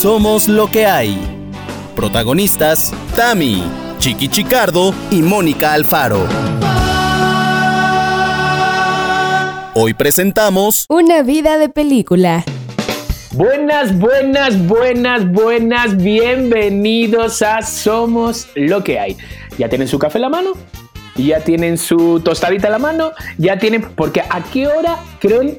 Somos lo que hay. Protagonistas, Tami, Chiqui Chicardo y Mónica Alfaro. Hoy presentamos Una vida de película. Buenas, buenas, buenas, buenas, bienvenidos a Somos lo que hay. ¿Ya tienen su café en la mano? ¿Ya tienen su tostadita en la mano? ¿Ya tienen...? Porque ¿a qué hora creen,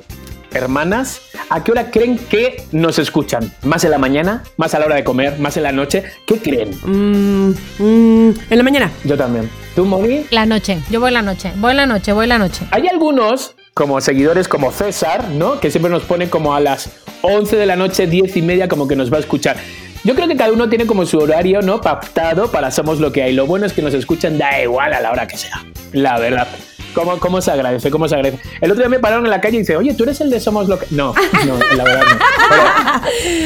hermanas, a qué hora creen que nos escuchan? ¿Más en la mañana? ¿Más a la hora de comer? ¿Más en la noche? ¿Qué creen? Mm, mm, en la mañana. Yo también. ¿Tú, Moni? La noche. Yo voy la noche. Voy la noche, voy la noche. Hay algunos, como seguidores como César, ¿no? Que siempre nos ponen como a las 11 de la noche, 10 y media, como que nos va a escuchar. Yo creo que cada uno tiene como su horario, ¿no? Pactado para Somos lo que hay. Lo bueno es que nos escuchan, da igual a la hora que sea. La verdad. ¿Cómo, ¿Cómo se agradece? ¿Cómo se agradece? El otro día me pararon en la calle y dice, oye, ¿tú eres el de Somos lo que...? No, no, la verdad no.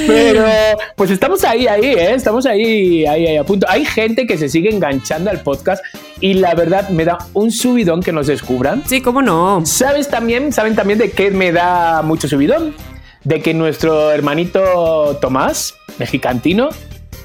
Pero, pero, pues estamos ahí, ahí, ¿eh? Estamos ahí, ahí, ahí, a punto. Hay gente que se sigue enganchando al podcast y la verdad me da un subidón que nos descubran. Sí, cómo no. ¿Sabes también, saben también de qué me da mucho subidón? De que nuestro hermanito Tomás, mexicantino,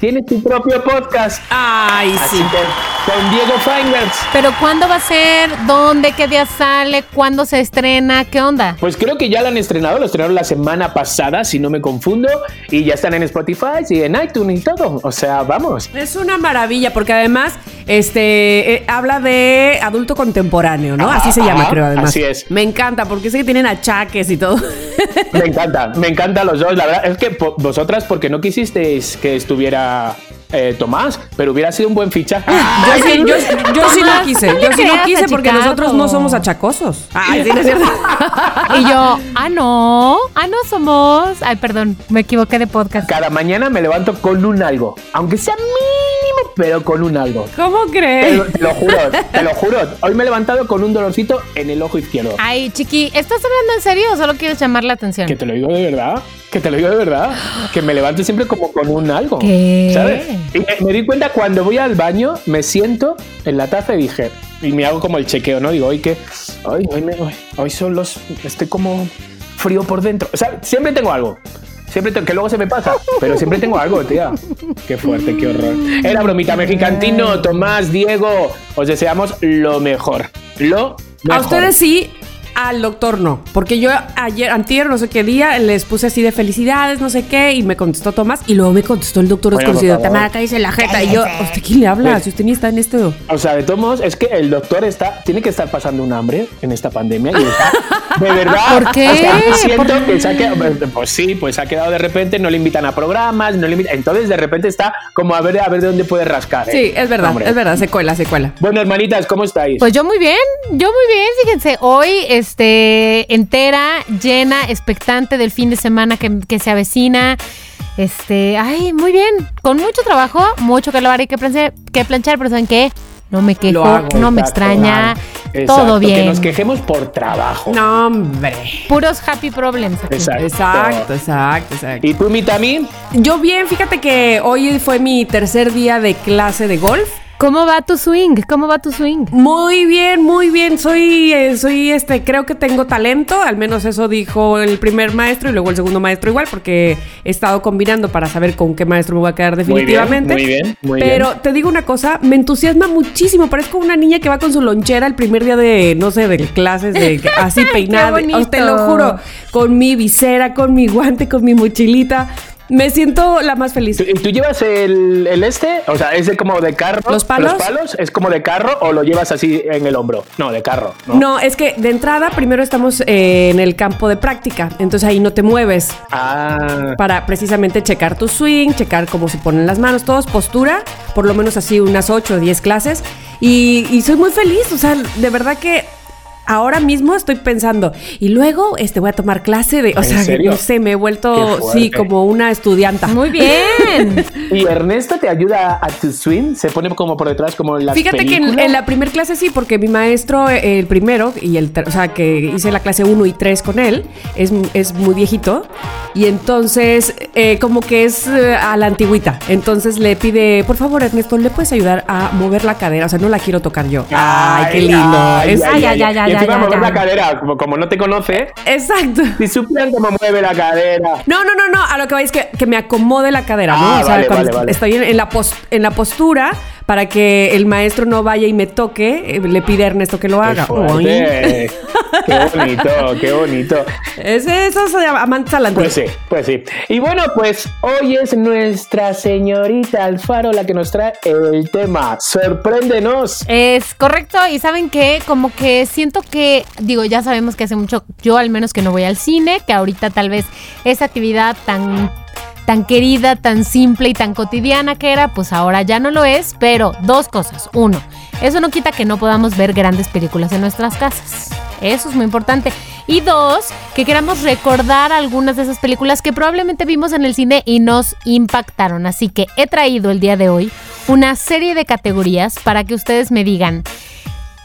tiene su propio podcast. Ay, Así sí. que con Diego Feinbergs. Pero ¿cuándo va a ser? ¿Dónde? ¿Qué día sale? ¿Cuándo se estrena? ¿Qué onda? Pues creo que ya lo han estrenado, lo estrenaron la semana pasada, si no me confundo, y ya están en Spotify y en iTunes y todo. O sea, vamos. Es una maravilla porque además este eh, habla de adulto contemporáneo, ¿no? Así se llama, creo, además. así es. Me encanta porque sé que tienen achaques y todo. Me encanta, me encantan los dos. La verdad es que vosotras, porque no quisisteis que estuviera eh, Tomás, pero hubiera sido un buen fichaje. Yo sí, yo, yo sí no quise, yo sí no creas quise porque nosotros no somos achacosos. Ay, sí, no es cierto. Y yo, ah, no. Ah, no somos. Ay, perdón, me equivoqué de podcast. Cada mañana me levanto con un algo, aunque sea mínimo, pero con un algo. ¿Cómo Te, crees? lo- te lo juro, te lo juro. Hoy me he levantado con un dolorcito en el ojo izquierdo. Ay, chiqui, ¿estás hablando en serio o solo quieres llamar la atención? Que te lo digo de verdad, que te lo digo de verdad, que me levanto siempre como con un algo. ¿Qué? ¿Sabes? Y me, me di cuenta cuando voy al baño, me siento en la taza y dije, y me hago como el chequeo, ¿no? Digo, hoy que, hoy, hoy, me- hoy, hoy son los, estoy como frío por dentro. O sea, siempre tengo algo. Siempre tengo, que luego se me pasa, pero siempre tengo algo, tía. Qué fuerte, qué horror. Era bromita mexicantino, Tomás, Diego, os deseamos lo mejor. Lo mejor. A ustedes sí, al doctor no. Porque yo ayer, antier, no sé qué día, les puse así de felicidades, no sé qué, y me contestó Tomás, y luego me contestó el doctor Bueno, desconocido. Tamara, cállese la jeta. Y yo, ¿usted quién le habla? Pues- Si usted ni está en esto. O sea, de todos modos, es que el doctor está, tiene que estar pasando un hambre en esta pandemia y está, de verdad. ¿Por qué? o sea, siento ¿Por que se ha quedado, pues sí, pues se ha quedado de repente, no le invitan a programas, no le invitan, entonces de repente está como a ver, a ver de dónde puede rascar. ¿eh? Sí, es verdad, Hombre. es verdad, se cuela, se cuela. Bueno, hermanitas, ¿cómo estáis? Pues yo muy bien, yo muy bien, fíjense, hoy este entera, llena, expectante del fin de semana que, que se avecina. Este, ay, muy bien, con mucho trabajo, mucho que lavar y que planchar, que planchar pero ¿saben qué? No me quejo, hago, no me extraña, exacto, todo Que bien. nos quejemos por trabajo. No, hombre. Puros happy problems aquí. Exacto. Exacto, exacto, exacto. ¿Y tú, Mitami? Yo bien, fíjate que hoy fue mi tercer día de clase de golf. ¿Cómo va tu swing? ¿Cómo va tu swing? Muy bien, muy bien. Soy, eh, soy, este, creo que tengo talento. Al menos eso dijo el primer maestro y luego el segundo maestro igual, porque he estado combinando para saber con qué maestro me voy a quedar definitivamente. Muy bien, muy bien. Pero te digo una cosa, me entusiasma muchísimo. Parezco una niña que va con su lonchera el primer día de, no sé, de clases, de así peinada. bonito. Oh, te lo juro, con mi visera, con mi guante, con mi mochilita. Me siento la más feliz. ¿Tú, tú llevas el, el este? O sea, ¿es de como de carro? ¿Los palos? ¿Es como de carro o lo llevas así en el hombro? No, de carro. No. No, es que de entrada primero estamos eh, en el campo de práctica, entonces ahí no te mueves Ah, para precisamente checar tu swing, checar cómo se ponen las manos, todo es postura, por lo menos así unas 8 o 10 clases y, y soy muy feliz, o sea, de verdad que ahora mismo estoy pensando y luego este voy a tomar clase de, o ¿En sea, serio? no sé, me he vuelto sí como una estudianta. Muy bien. ¿Y Ernesto te ayuda a tu swing? ¿Se pone como por detrás como en las Fíjate que en, la primera clase sí, porque mi maestro, el primero, y el o sea, que hice la clase 1 y 3 con él, es, es muy viejito. y entonces eh, como que es eh, a la antigüita. Entonces le pide, por favor Ernesto, ¿le puedes ayudar a mover la cadera? O sea, no la quiero tocar yo. Ay, qué lindo. Ay, Es- Ay, ay, ay, ay, y encima ay, mover la cadera, como, como no te conoce, Exacto. si supieran cómo mueve la cadera. No, no, no, no. A lo que va es que, que me acomode la cadera, ¿no? Ah, o sea, vale, cuando vale, vale. estoy en, en la pos- en la postura para que el maestro no vaya y me toque, eh, le pide a Ernesto que lo Qué haga. Qué bonito, qué bonito. Es esos amantes al Pues sí, pues sí. Y bueno, pues hoy es nuestra señorita Alfaro la que nos trae el tema. Sorpréndenos. Es correcto, y saben que como que siento que, digo, ya sabemos que hace mucho, yo al menos que no voy al cine, que ahorita tal vez esa actividad tan tan querida, tan simple y tan cotidiana que era, pues ahora ya no lo es, pero dos cosas. Uno, eso no quita que no podamos ver grandes películas en nuestras casas. Eso es muy importante. Y dos, que queramos recordar algunas de esas películas que probablemente vimos en el cine y nos impactaron. Así que he traído el día de hoy una serie de categorías para que ustedes me digan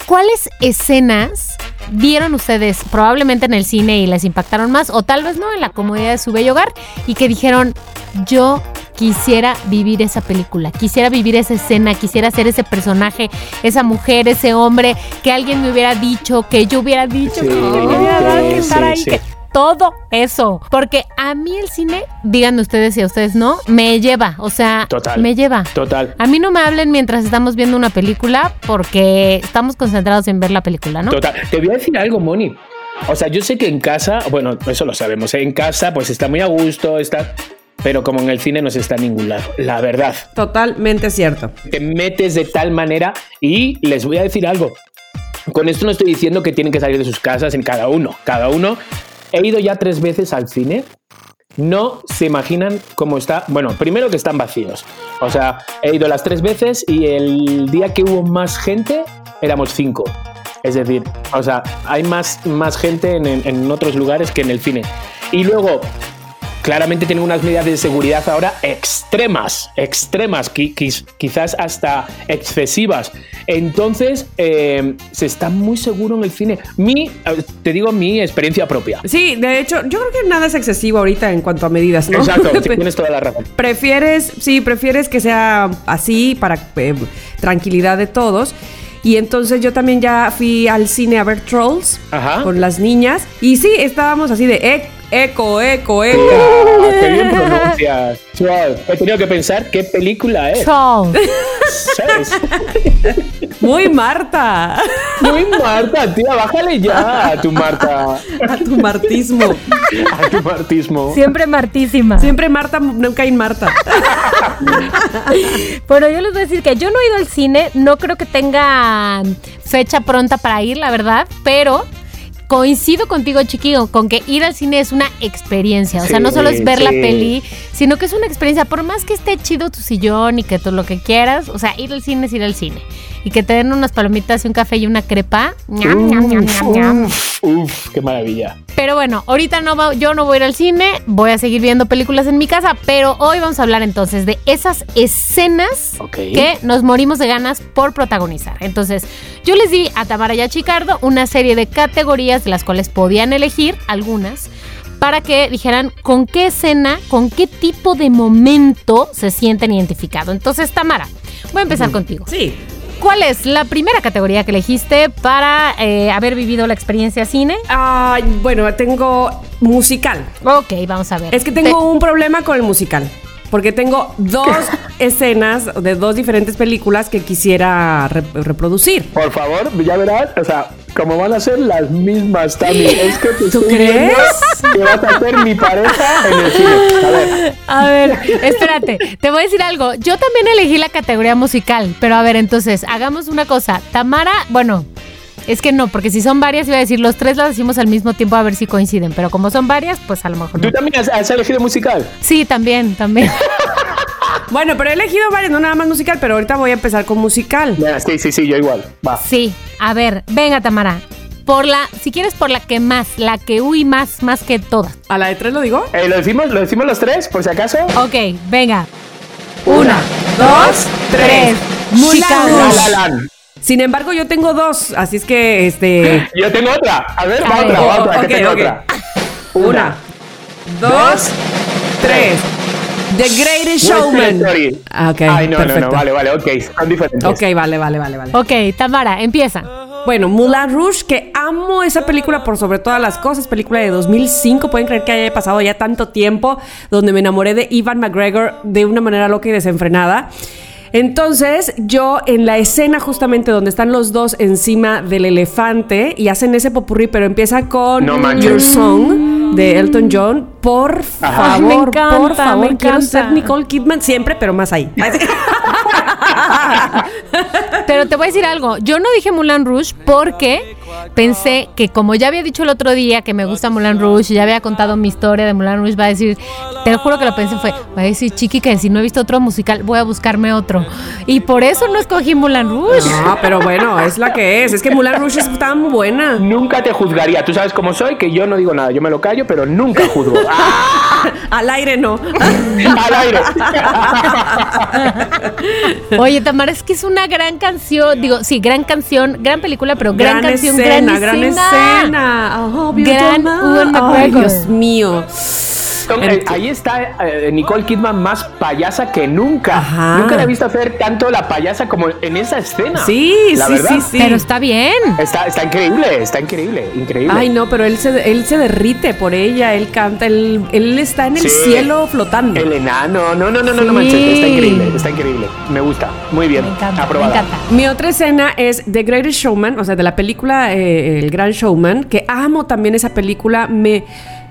cuáles escenas vieron ustedes probablemente en el cine y les impactaron más o tal vez no en la comodidad de su bello hogar y que dijeron yo quisiera vivir esa película, quisiera vivir esa escena, quisiera ser ese personaje, esa mujer, ese hombre, que alguien me hubiera dicho, que yo hubiera dicho, Sí, que yo hubiera dado que estar ahí, sí. que todo eso, porque a mí el cine, díganme ustedes y a ustedes no, me lleva, o sea, Total. me lleva. Total. A mí no me hablen mientras estamos viendo una película porque estamos concentrados en ver la película, ¿no? Total. Te voy a decir algo, Moni. O sea, yo sé que en casa, bueno, eso lo sabemos, ¿eh? en casa pues está muy a gusto, está... Pero como en el cine no se está en ningún lado, la verdad. Totalmente cierto. Te metes de tal manera y les voy a decir algo. Con esto no estoy diciendo que tienen que salir de sus casas en cada uno. Cada uno. He ido ya tres veces al cine. No se imaginan cómo está. Bueno, primero que están vacíos. O sea, he ido las tres veces y el día que hubo más gente éramos cinco. Es decir, o sea, hay más, más gente en, en- en otros lugares que en el cine. Y luego, claramente tienen unas medidas de seguridad ahora extremas, extremas, quizás hasta excesivas. Entonces, eh, se está muy seguro en el cine. Mi, eh, te digo mi experiencia propia. Sí, de hecho, yo creo que nada es excesivo ahorita en cuanto a medidas, ¿no? Exacto, tienes toda la razón. prefieres, sí, prefieres que sea así para eh, tranquilidad de todos. Y entonces yo también ya fui al cine a ver Trolls Ajá. con las niñas. Y sí, estábamos así de "Ec- eco, eco, eco. Ah, qué bien pronuncias. He tenido que pensar qué película es. ¿Sabes? Muy Marta. Muy Marta, tía, bájale ya a tu Marta. A tu martismo. A tu martismo. Siempre martísima. Siempre Marta, nunca hay Marta. Pero yo les voy a decir que yo no he ido al cine, no creo que tenga fecha pronta para ir, la verdad, pero coincido contigo, chiquillo, con que ir al cine es una experiencia. O sea, Sí, no solo es ver la peli, sino que es una experiencia. Por más que esté chido tu sillón y que tú lo que quieras, o sea, ir al cine es ir al cine. Y que te den unas palomitas y un café y una crepa. ñam, ñam, ñam, ñam, ñam. Uf, qué maravilla. Pero bueno, ahorita no va- yo no voy a ir al cine, voy a seguir viendo películas en mi casa, pero hoy vamos a hablar entonces de esas escenas que nos morimos de ganas por protagonizar. Entonces, yo les di a Tamara y a Chicardo una serie de categorías de las cuales podían elegir algunas para que dijeran con qué escena, con qué tipo de momento se sienten identificados. Entonces, Tamara, voy a empezar contigo. Sí. ¿Cuál es la primera categoría que elegiste para eh, haber vivido la experiencia cine? Bueno, tengo musical. Ok, vamos a ver. Es que tengo un problema con el musical. Porque tengo dos escenas de dos diferentes películas que quisiera rep- reproducir. Por favor, ya verás, o sea, como van a ser las mismas también. Es que te ¿Tú crees? que vas a ser mi pareja en el cine. A ver, A ver, espérate, te voy a decir algo. Yo también elegí la categoría musical, pero a ver, entonces, hagamos una cosa. Tamara, bueno, es que no, porque si son varias, iba a decir, los tres las decimos al mismo tiempo a ver si coinciden, pero como son varias, pues a lo mejor ¿tú no. también has, has elegido musical? Sí, también, también. Bueno, pero he elegido varias, no nada más musical, pero ahorita voy a empezar con musical. Ya, sí, sí, sí, yo igual. Va. Sí, a ver, venga, Tamara. Por la, si quieres, por la que más, la que uy más, más que todas. ¿A la de tres lo digo? Eh, ¿lo, decimos, ¿Lo decimos los tres, por si acaso? Ok, venga. Una, dos, tres. Mulan La. La. Sin embargo, yo tengo dos, así es que este. Yo tengo otra. A ver, va otra, va otra, ok, que tengo otra. Una, dos, tres. The Greatest Showman. Ah, ok, Ay, no, no, perfecto. no, vale, vale, ok, son diferentes. Ok, vale, vale, vale, vale. Ok, Tamara, empieza. Bueno, Moulin Rouge, que amo esa película por sobre todas las cosas, película de 2005, pueden creer que haya pasado ya tanto tiempo, donde me enamoré de Ivan McGregor de una manera loca y desenfrenada. Entonces, yo en la escena justamente donde están los dos encima del elefante y hacen ese popurrí, pero empieza con No. Your Song de Elton John, por Ay, me favor, encanta, por me favor, quiero encanta. ser Nicole Kidman siempre, pero más ahí. Pero te voy a decir algo. Yo no dije Moulin Rouge porque pensé que como ya había dicho el otro día que me gusta Moulin Rouge y ya había contado mi historia de Moulin Rouge, va a decir, te lo juro que lo pensé fue, va a decir Chiqui que si no he visto otro musical voy a buscarme otro. Y por eso no escogí Moulin Rouge. No, pero bueno, es la que es. Es que Moulin Rouge es tan buena. Nunca te juzgaría. Tú sabes cómo soy, que yo no digo nada. Yo me lo callo, pero nunca juzgo. ¡Ah! Al aire no. Al aire. Oye, Tamara, es que es una gran canción. Digo, sí, gran canción, gran película, pero gran, canción, escena, gran gran escena. Oh, Gran Ewan Ay, McGregor. Dios mío. Eh, ahí está eh, Nicole Kidman más payasa que nunca. Ajá. Nunca la he visto hacer tanto la payasa como en esa escena. Sí, La sí, verdad. sí, sí. Pero está bien. Está, está increíble, está increíble, increíble. Ay, no, pero él se, él se derrite por ella, él canta, él, él está en el Sí. cielo flotando. El enano, no, no, no, no, Sí. no manches, está increíble, está increíble. Me gusta, muy bien. Me encanta, aprobada. me encanta. Mi otra escena es The Greatest Showman, o sea, de la película eh, El Gran Showman, que amo también esa película. Me,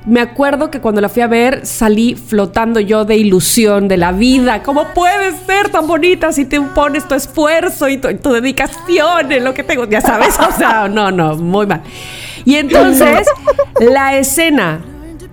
me acuerdo que cuando la fui a ver salí flotando yo de ilusión de la vida. ¿Cómo puedes ser tan bonita si te pones tu esfuerzo y tu, tu dedicación en lo que tengo? Ya sabes, o sea, no, no, muy mal. Y entonces, la escena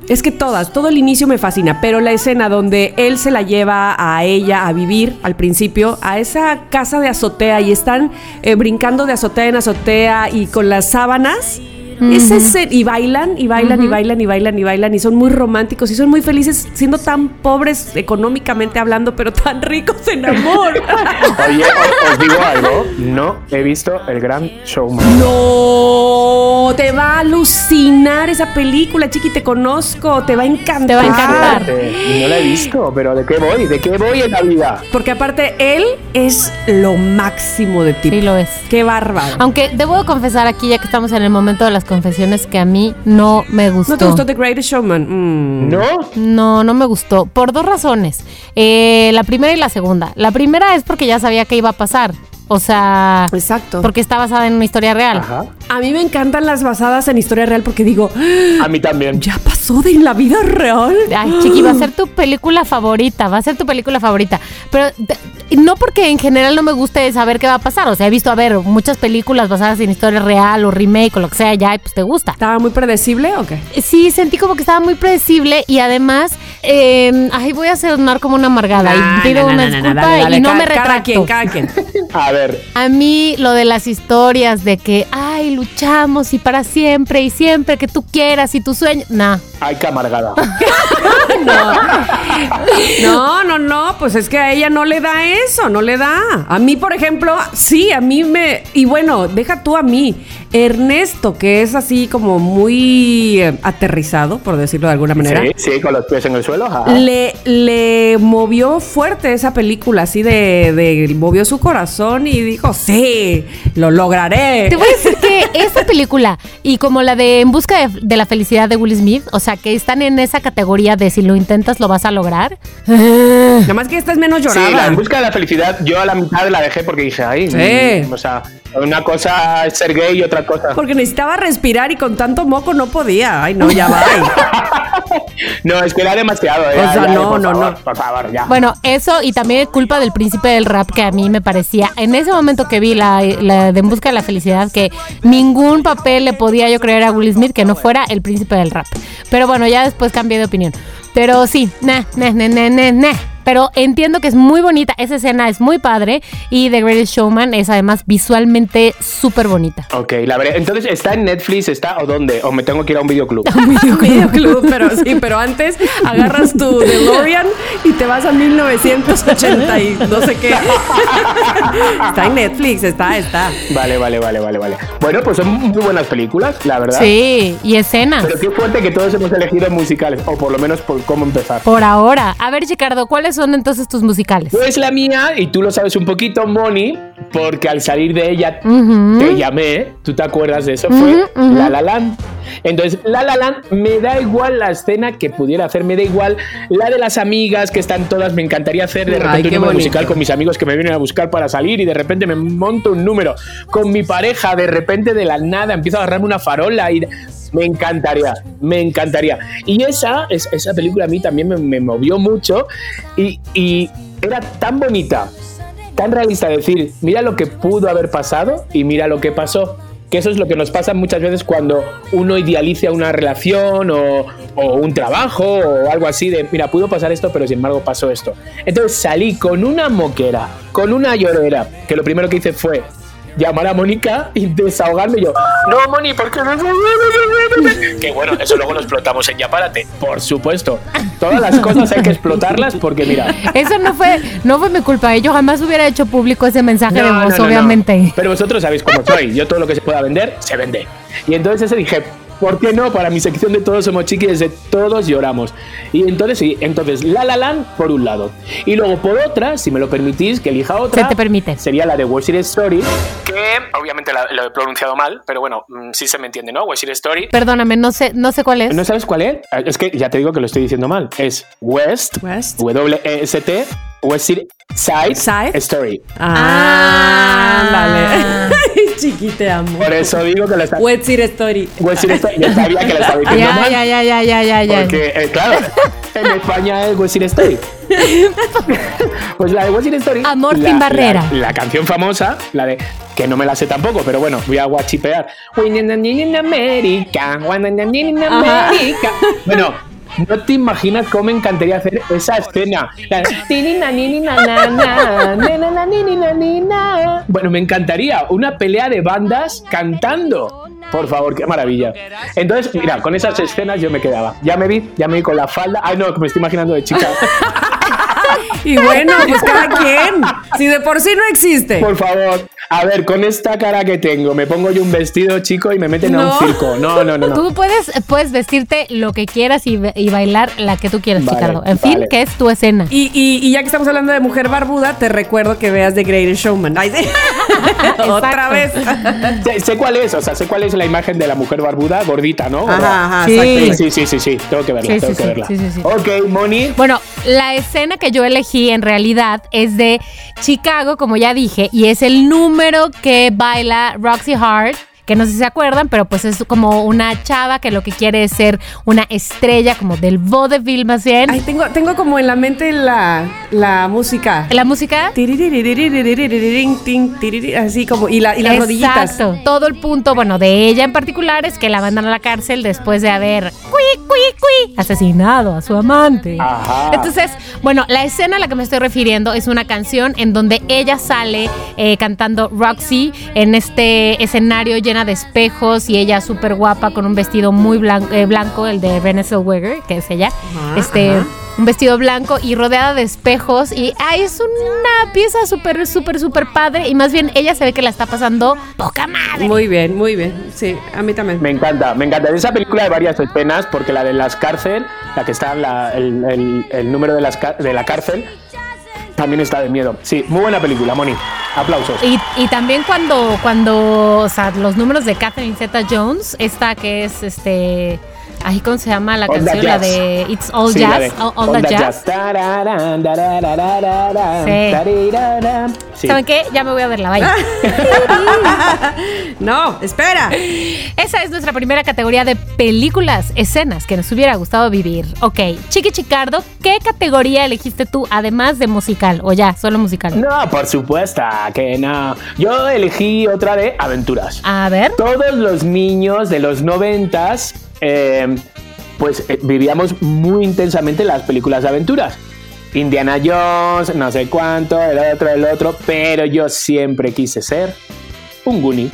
es que todas, todo el inicio me fascina, pero la escena donde él se la lleva a ella a vivir al principio, a esa casa de azotea y están eh, brincando de azotea en azotea y con las sábanas. Esa escena- y bailan, y bailan, y bailan, y bailan, y bailan, y son muy románticos y son muy felices siendo tan pobres económicamente hablando, pero tan ricos en amor. Oye, o- os digo algo, no he visto el gran showman. No, te va a alucinar esa película, chiqui, te conozco, te va a encantar. Te va a encantar. No la he visto, pero ¿de qué voy? ¿De qué voy en la vida? Porque aparte, él es lo máximo de tipo. Sí lo es. Qué bárbaro. Aunque debo confesar aquí, ya que estamos en el momento de las confesiones, que a mí no me gustó. ¿No te gustó The Greatest Showman? Mm. ¿No? No, no me gustó. Por dos razones. Eh, la primera y la segunda. La primera es porque ya sabía que iba a pasar. O sea, Exacto. porque está basada en una historia real. Ajá. A mí me encantan las basadas en historia real porque digo, A mí también. ¿ya pasó de la vida real? Ay, chiqui, va a ser tu película favorita, va a ser tu película favorita. Pero no porque en general no me guste saber qué va a pasar. O sea, he visto, a ver, muchas películas basadas en historia real o remake o lo que sea ya, y pues te gusta. ¿Estaba muy predecible o qué? Sí, sentí como que estaba muy predecible y además, eh, ay, voy a sonar como una amargada y pido una disculpa y no me retracto. Cada quien, cada quien. A ver, A mí lo de las historias de que, ay, luchamos y para siempre y siempre que tú quieras y tu sueño, nah. ay, qué amargada. No, no, no, pues es que a ella no le da eso, no le da. A mí, por ejemplo, sí, a mí me... Y bueno, deja tú a mí. Ernesto, que es así como muy eh, aterrizado, por decirlo de alguna manera. Sí, sí, con los pies en el suelo. Ajá. Le, le movió fuerte esa película, así de, de- movió su corazón y dijo, sí, lo lograré. Te voy a decir que esta película y como la de En busca de, de la felicidad de Will Smith, o sea, que están en esa categoría de si lo intentas lo vas a lograr. Nada más que esta es menos llorada. Sí, la en busca de la felicidad, yo a la mitad la dejé porque dije, ay, Sí. o sea, una cosa es ser gay y otra cosa. Porque necesitaba respirar y con tanto moco no podía. Ay, no, ya va. No, es que era demasiado. Eh, O sea, ya, no, no, favor, no. Por favor, ya. Bueno, eso y también culpa del príncipe del rap que a mí me parecía, en ese momento que vi la, la de En busca de la felicidad, que ningún papel le podía yo creer a Will Smith que no fuera el príncipe del rap. Pero bueno, ya después cambié de opinión. Pero sí, nah, nah, nah, nah, nah, nah. Pero entiendo que es muy bonita. Esa escena es muy padre y The Greatest Showman es además visualmente súper bonita. Ok, la veré. Entonces, ¿está en Netflix? ¿Está o dónde? ¿O me tengo que ir a un videoclub? videoclub, pero sí, pero antes agarras tu DeLorean y te vas a 1980 y no sé qué. está en Netflix, está, está. Vale, vale, vale, vale, vale. Bueno, pues son muy buenas películas, la verdad. Sí, y escenas. Pero qué fuerte que todos hemos elegido musicales, o por lo menos por cómo empezar. Por ahora. A ver, Ricardo, ¿cuáles son entonces tus musicales? Pues la mía, y tú lo sabes un poquito, Moni, porque al salir de ella Ujú. te llamé, ¿tú te acuerdas de eso? Fue La La Land. Entonces, La La Land me da igual la escena que pudiera hacer, me da igual la de las amigas que están todas, me encantaría hacer de Ay, repente qué un número bonito. musical con mis amigos que me vienen a buscar para salir y de repente me monto un número con mi pareja, de repente de la nada empiezo a agarrarme una farola y me encantaría, me encantaría. Y esa, es- esa película a mí también me, me movió mucho y, era tan bonita, tan realista decir, mira lo que pudo haber pasado y mira lo que pasó. Que eso es lo que nos pasa muchas veces cuando uno idealiza una relación o, o un trabajo o algo así de, mira, pudo pasar esto, pero sin embargo pasó esto. Entonces salí con una moquera, con una llorera, que lo primero que hice fue llamar a Mónica y desahogarme y yo, no, Moni, ¿por qué no? Que bueno, eso luego lo explotamos en Yapárate, por supuesto. Todas las cosas hay que explotarlas porque mira, Eso no fue, no fue mi culpa. Yo jamás hubiera hecho público ese mensaje de voz, no, no, no. obviamente. Pero vosotros sabéis cómo soy. Yo todo lo que se pueda vender, se vende. Y entonces ese dije, ¿por qué no? Para mi sección de Todos somos chiquis, de Todos lloramos. Y entonces sí, entonces La La Land por un lado. Y luego por otra, si me lo permitís, que elija otra. Se te permite. Sería la de West Side Story. Que obviamente la- lo he pronunciado mal, pero bueno, mm, sí se me entiende, ¿no? West Side Story. Perdóname, no sé, no sé cuál es. ¿No sabes cuál es? Es que ya te digo que lo estoy diciendo mal. Es West, West. W-E-S-T, West Side, Side, Side. Story. Ah, vale. Chiqui, te amo. Por eso digo que lo está... Wet Side Story. West Side Story. Ya sabía que lo estaba diciendo Ya, mal. ya, ya, ya, ya, ya, ya. Porque, eh, claro, en España es West Side Story. pues la de West Side Story. Amor la- sin barrera. La, la canción famosa, la de. Que no me la sé tampoco, pero bueno, voy a guachipear. When in America, when in America. Bueno, no te imaginas cómo me encantaría hacer esa escena. Bueno, me encantaría una pelea de bandas cantando. Por favor, qué maravilla. Entonces, mira, con esas escenas yo me quedaba. Ya me vi, ya me vi con la falda. Ay, no, me estoy imaginando de chica. Y bueno, pues cada quien. Si de por sí no existe. Por favor, a ver, con esta cara que tengo, me pongo yo un vestido chico y me meten a No. un circo. No, no, no, no. Tú puedes, puedes vestirte lo que quieras y, y bailar la que tú quieras, Vale, Ricardo. En fin, vale. que es tu escena. Y, y- y ya que estamos hablando de mujer barbuda, te recuerdo que veas The Greatest Showman. Ay, sí. Otra vez. Sé, sé cuál es, o sea, sé cuál es la imagen de la mujer barbuda, gordita, ¿no? Ajá, ajá, Sí. Sí, sí, sí, sí, tengo que verla, Sí, tengo sí, que sí, verla. sí, sí, sí. Ok, Moni. Bueno, la escena que yo elegí en realidad es de Chicago, como ya dije, y es el número que baila Roxy Hart. Que no sé si se acuerdan, pero pues es como una chava que lo que quiere es ser una estrella, como del vaudeville más bien. Ay, tengo, tengo como en la mente la, la música. La música Así como, y, la, y las rodillitas. Exacto. Todo el punto, bueno, de ella en particular es que la mandan a la cárcel después de haber cui, cui, cui, asesinado a su amante. Ajá. Entonces, bueno, la escena a la que me estoy refiriendo es una canción en donde ella sale eh, cantando Roxy en este escenario llena de espejos y ella súper guapa con un vestido muy blan- eh, blanco, el de Renée Zellweger, que es ella. Ajá, este. ajá. Un vestido blanco y rodeada de espejos. Y ay, es una pieza súper, súper, súper padre. Y más bien ella se ve que la está pasando poca madre. Muy bien, muy bien. Sí, a mí también. Me encanta, me encanta. De esa película hay varias escenas, porque la de las cárcel, la que está en la- el, el- el número de, las, de la cárcel, también está de miedo. Sí, muy buena película, Moni. Aplausos. Y, y también cuando, cuando, o sea, los números de Catherine Zeta Jones, esta que es este. Ay, ¿cómo se llama la All canción? La de It's All Sí, la Jazz. de All, All That Jazz. Sí. ¿Saben qué? Ya me voy a ver la valla. No, espera. Esa es nuestra primera categoría de películas, escenas que nos hubiera gustado vivir. Ok, Chiqui Chicardo, ¿qué categoría elegiste tú además de musical? O ya, solo musical. No, por supuesto que no. Yo elegí otra de aventuras. A ver. Todos los niños de los noventas, eh, pues eh, vivíamos muy intensamente las películas de aventuras. Indiana Jones, no sé cuánto, el otro, el otro, pero yo siempre quise ser un Goonie.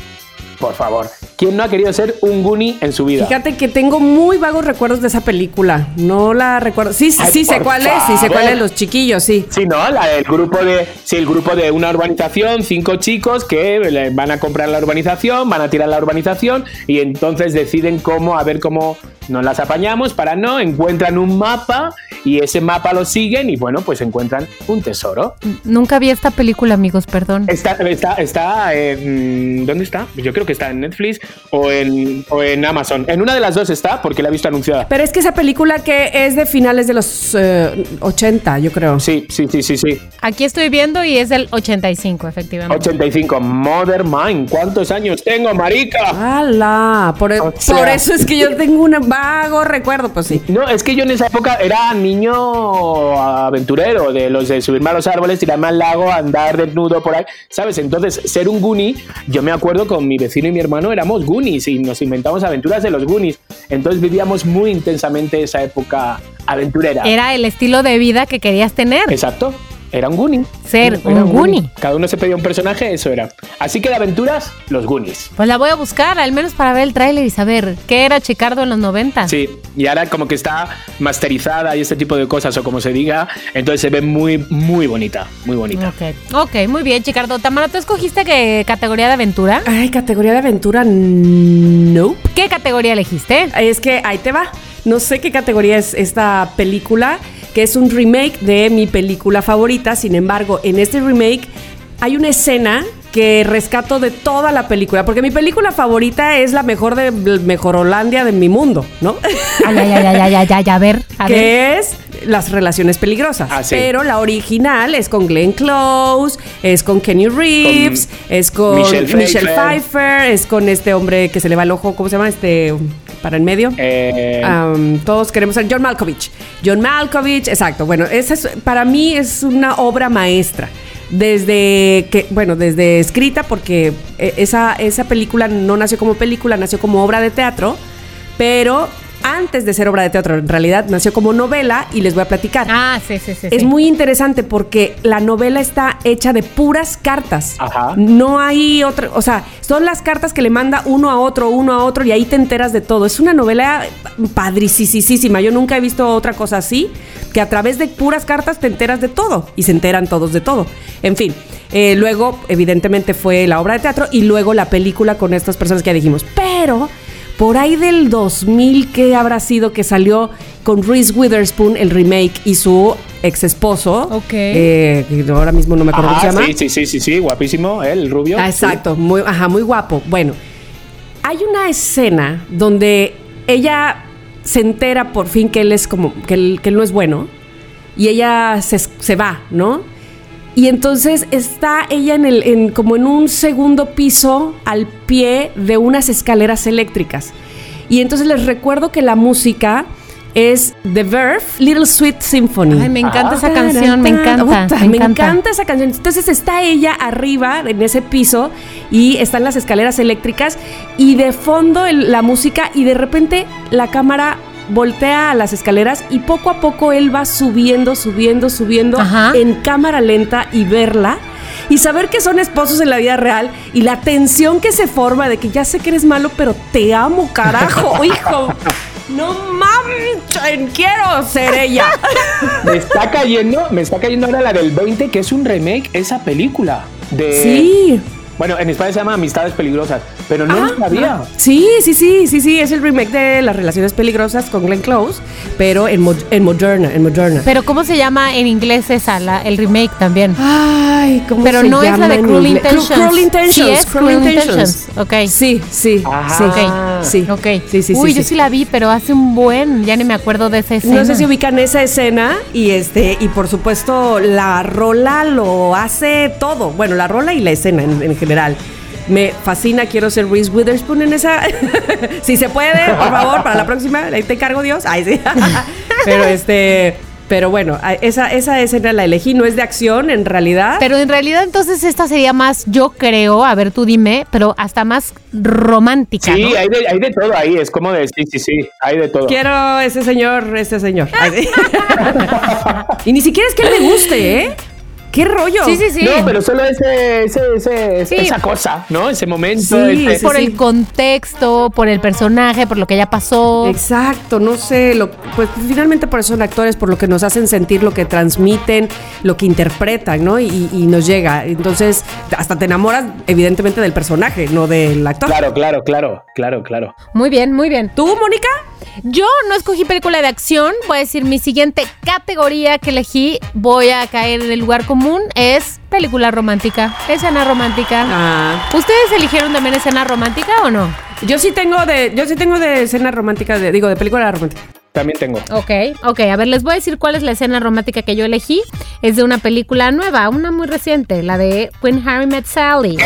Por favor, ¿quién no ha querido ser un Goonie en su vida? Fíjate que tengo muy vagos recuerdos de esa película. No la recuerdo. Sí, sí, Ay, sí sé cuál es. Sí sé cuál favor. es, los chiquillos, sí. Sí, ¿no? La del grupo de. Sí, el grupo de una urbanización, cinco chicos que van a comprar la urbanización, van a tirar la urbanización y entonces deciden cómo, a ver cómo nos las apañamos para no, encuentran un mapa y ese mapa lo siguen y bueno, pues encuentran un tesoro. Nunca vi esta película, amigos, perdón. Está, está, está en. ¿Dónde está? Yo creo que está en Netflix o en, o en Amazon. En una de las dos está porque la he visto anunciada. Pero es que esa película que es de finales de los eh, 80, yo creo. Sí, sí, sí, sí, sí. Aquí estoy viendo y es del 85, efectivamente. 85, Mother Mind. ¿Cuántos años tengo, marica? ¡Hala! Por, O sea- por eso es que yo tengo un vago recuerdo, pues sí. No, es que yo en esa época era niño aventurero, de los de subirme a los árboles, tirarme al lago, andar desnudo por ahí, ¿sabes? Entonces, ser un Goonie, yo me acuerdo con mi vecino y mi hermano éramos Goonies y nos inventamos aventuras de los Goonies. Entonces vivíamos muy intensamente esa época aventurera. Era el estilo de vida que querías tener. Exacto. Era un Goonie. Ser Era un Goonie. Cada uno se pedía un personaje, eso era. Así que de aventuras, los Goonies. Pues la voy a buscar, al menos para ver el tráiler y saber qué era Chicardo en los 90. Sí, y ahora como que está masterizada y este tipo de cosas, o como se diga, entonces se ve muy, muy bonita, muy bonita. Ok, ok, muy bien, Chicardo. Tamara, ¿tú escogiste qué categoría de aventura? Ay, categoría de aventura, no. ¿Qué categoría elegiste? Es que ahí te va. No sé qué categoría es esta película, que es un remake de mi película favorita. Sin embargo, en este remake hay una escena que rescato de toda la película, porque mi película favorita es la mejor de mejor Holandia de mi mundo, ¿no? Ay, ay, ay, ay, ay, ay, ay, a ver, a ver. que es las relaciones peligrosas. Ah, sí. Pero la original es con Glenn Close, es con Kenny Reeves, es con Michelle Michelle, Pfeiffer. Pfeiffer, es con este hombre que se le va el ojo, ¿cómo se llama? Este para en medio. Eh, Um, todos queremos ser John Malkovich. John Malkovich, exacto. Bueno, esa es, para mí es una obra maestra. Desde que, bueno, desde escrita, porque eh, esa, esa película no nació como película, nació como obra de teatro, pero antes de ser obra de teatro, en realidad nació como novela y les voy a platicar. Ah, sí, sí, sí. Es sí. muy interesante porque la novela está hecha de puras cartas. Ajá. No hay otra, o sea, son las cartas que le manda uno a otro, uno a otro y ahí te enteras de todo. Es una novela padricisísima. Yo nunca he visto otra cosa así, que a través de puras cartas te enteras de todo y se enteran todos de todo. En fin, eh, luego evidentemente fue la obra de teatro y luego la película con estas personas que ya dijimos. Pero por ahí del 2000 que habrá sido que salió con Reese Witherspoon el remake y su ex esposo. Ok. eh, ahora mismo no me acuerdo ajá, cómo se llama. sí, sí, sí, sí, sí, guapísimo, ¿eh? el rubio. Ah, exacto, muy, ajá, muy guapo. Bueno, hay una escena donde ella se entera por fin que él es como, que él, que él no es bueno y ella se, se va, ¿no? Y entonces está ella en el, en, como en un segundo piso al pie de unas escaleras eléctricas. Y entonces les recuerdo que la música es The Verve, Little Sweet Symphony. Ay, me encanta Ah. esa canción, me encanta. Me, me encanta. encanta esa canción. Entonces está ella arriba en ese piso y están las escaleras eléctricas y de fondo el- la música y de repente la cámara voltea a las escaleras y poco a poco él va subiendo, subiendo, subiendo Ajá. en cámara lenta y verla. Y saber que son esposos en la vida real y la tensión que se forma de que ya sé que eres malo, pero te amo, carajo, hijo. No mames, quiero ser ella. Me está cayendo, me está cayendo ahora la del 20, que es un remake, esa película. De, Sí. Bueno, en España se llama Amistades Peligrosas, pero no lo sabía. Sí, sí, sí, sí, sí, es el remake de Las Relaciones Peligrosas con Glenn Close, pero en, mo- en Moderna, en Moderna. Pero ¿cómo se llama en inglés esa, la- el remake también? Ay, ¿cómo Pero se no es la llama de Cruel? Intentions. Cru- Cruel Intentions. Sí, es Cruel Intentions. Ok. Sí, sí, Ajá. sí. Ok. Sí, Ok. sí, sí, Uy, sí, yo sí. sí la vi, pero hace un buen, ya ni me acuerdo de esa escena. No sé si ubican esa escena y este y por supuesto la rola lo hace todo. Bueno, la rola y la escena en, en general. Me fascina, quiero ser Reese Witherspoon en esa. si se puede, por favor, para la próxima, ahí te encargo Dios. Ay, sí. Pero este. Pero bueno, esa, esa escena la elegí, no es de acción en realidad. Pero en realidad entonces esta sería más, yo creo, a ver tú dime, pero hasta más romántica. Sí, ¿no? hay de, hay de todo ahí, es como de, sí, sí, sí, hay de todo. Quiero ese señor, este señor. Y ni siquiera es que le guste, ¿eh? ¿Qué rollo? Sí, sí, sí. No, pero solo ese, ese, ese- Sí. esa cosa, ¿no? Ese momento. Sí, ese- sí, por sí. el contexto, por el personaje, por lo que ya pasó. Exacto, no sé, lo, pues finalmente por eso son actores, por lo que nos hacen sentir, lo que transmiten, lo que interpretan, ¿no? Y, y nos llega. Entonces, hasta te enamoras, evidentemente, del personaje, no del actor. Claro, claro, claro, claro, claro. Muy bien, muy bien. ¿Tú, Mónica? Yo no escogí película de acción. Voy a decir mi siguiente categoría que elegí. Voy a caer en el lugar común. Es película romántica. Escena romántica. Ah, ¿Ustedes eligieron también escena romántica o no? yo sí tengo de, yo sí tengo de escena romántica, de, digo, de película romántica. También tengo. Ok, ok. A ver, les voy a decir cuál es la escena romántica que yo elegí. Es de una película nueva, una muy reciente, la de When Harry Met Sally.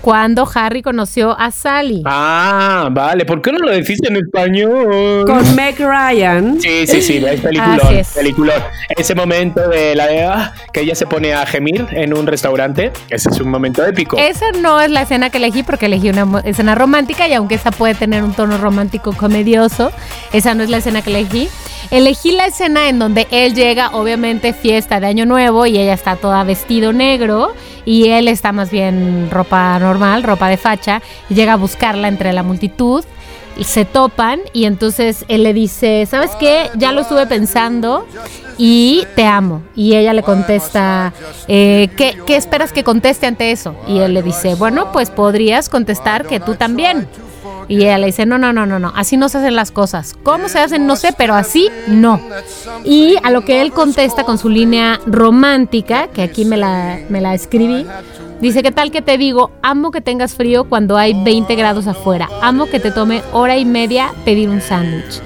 Cuando Harry conoció a Sally. Ah, vale. ¿Por qué no lo decís en español? Con Meg Ryan. Sí, sí, sí, es peliculón, Así es. peliculón. Ese momento de la de ah, que ella se pone a gemir en un restaurante, ese es un momento épico. Esa no es la escena que elegí porque elegí una escena romántica y aunque esa puede tener un tono romántico comedioso, esa no es la escena que elegí. Elegí la escena en donde él llega, obviamente fiesta de Año Nuevo y ella está toda vestido negro y él está más bien ropa normal, ropa de facha, y llega a buscarla entre la multitud. Se topan y entonces él le dice, ¿sabes qué? Ya lo estuve pensando y te amo. Y ella le contesta, eh, ¿qué, ¿qué esperas que conteste ante eso? Y él le dice, bueno, pues podrías contestar que tú también. Y ella le dice, no, no, no, no, no, así no se hacen las cosas. ¿Cómo se hacen? No sé, pero así no. Y a lo que él contesta con su línea romántica, que aquí me la, me la escribí, dice, ¿qué tal que te digo? Amo que tengas frío cuando hay 20 grados afuera. Amo que te tome hora y media pedir un sándwich.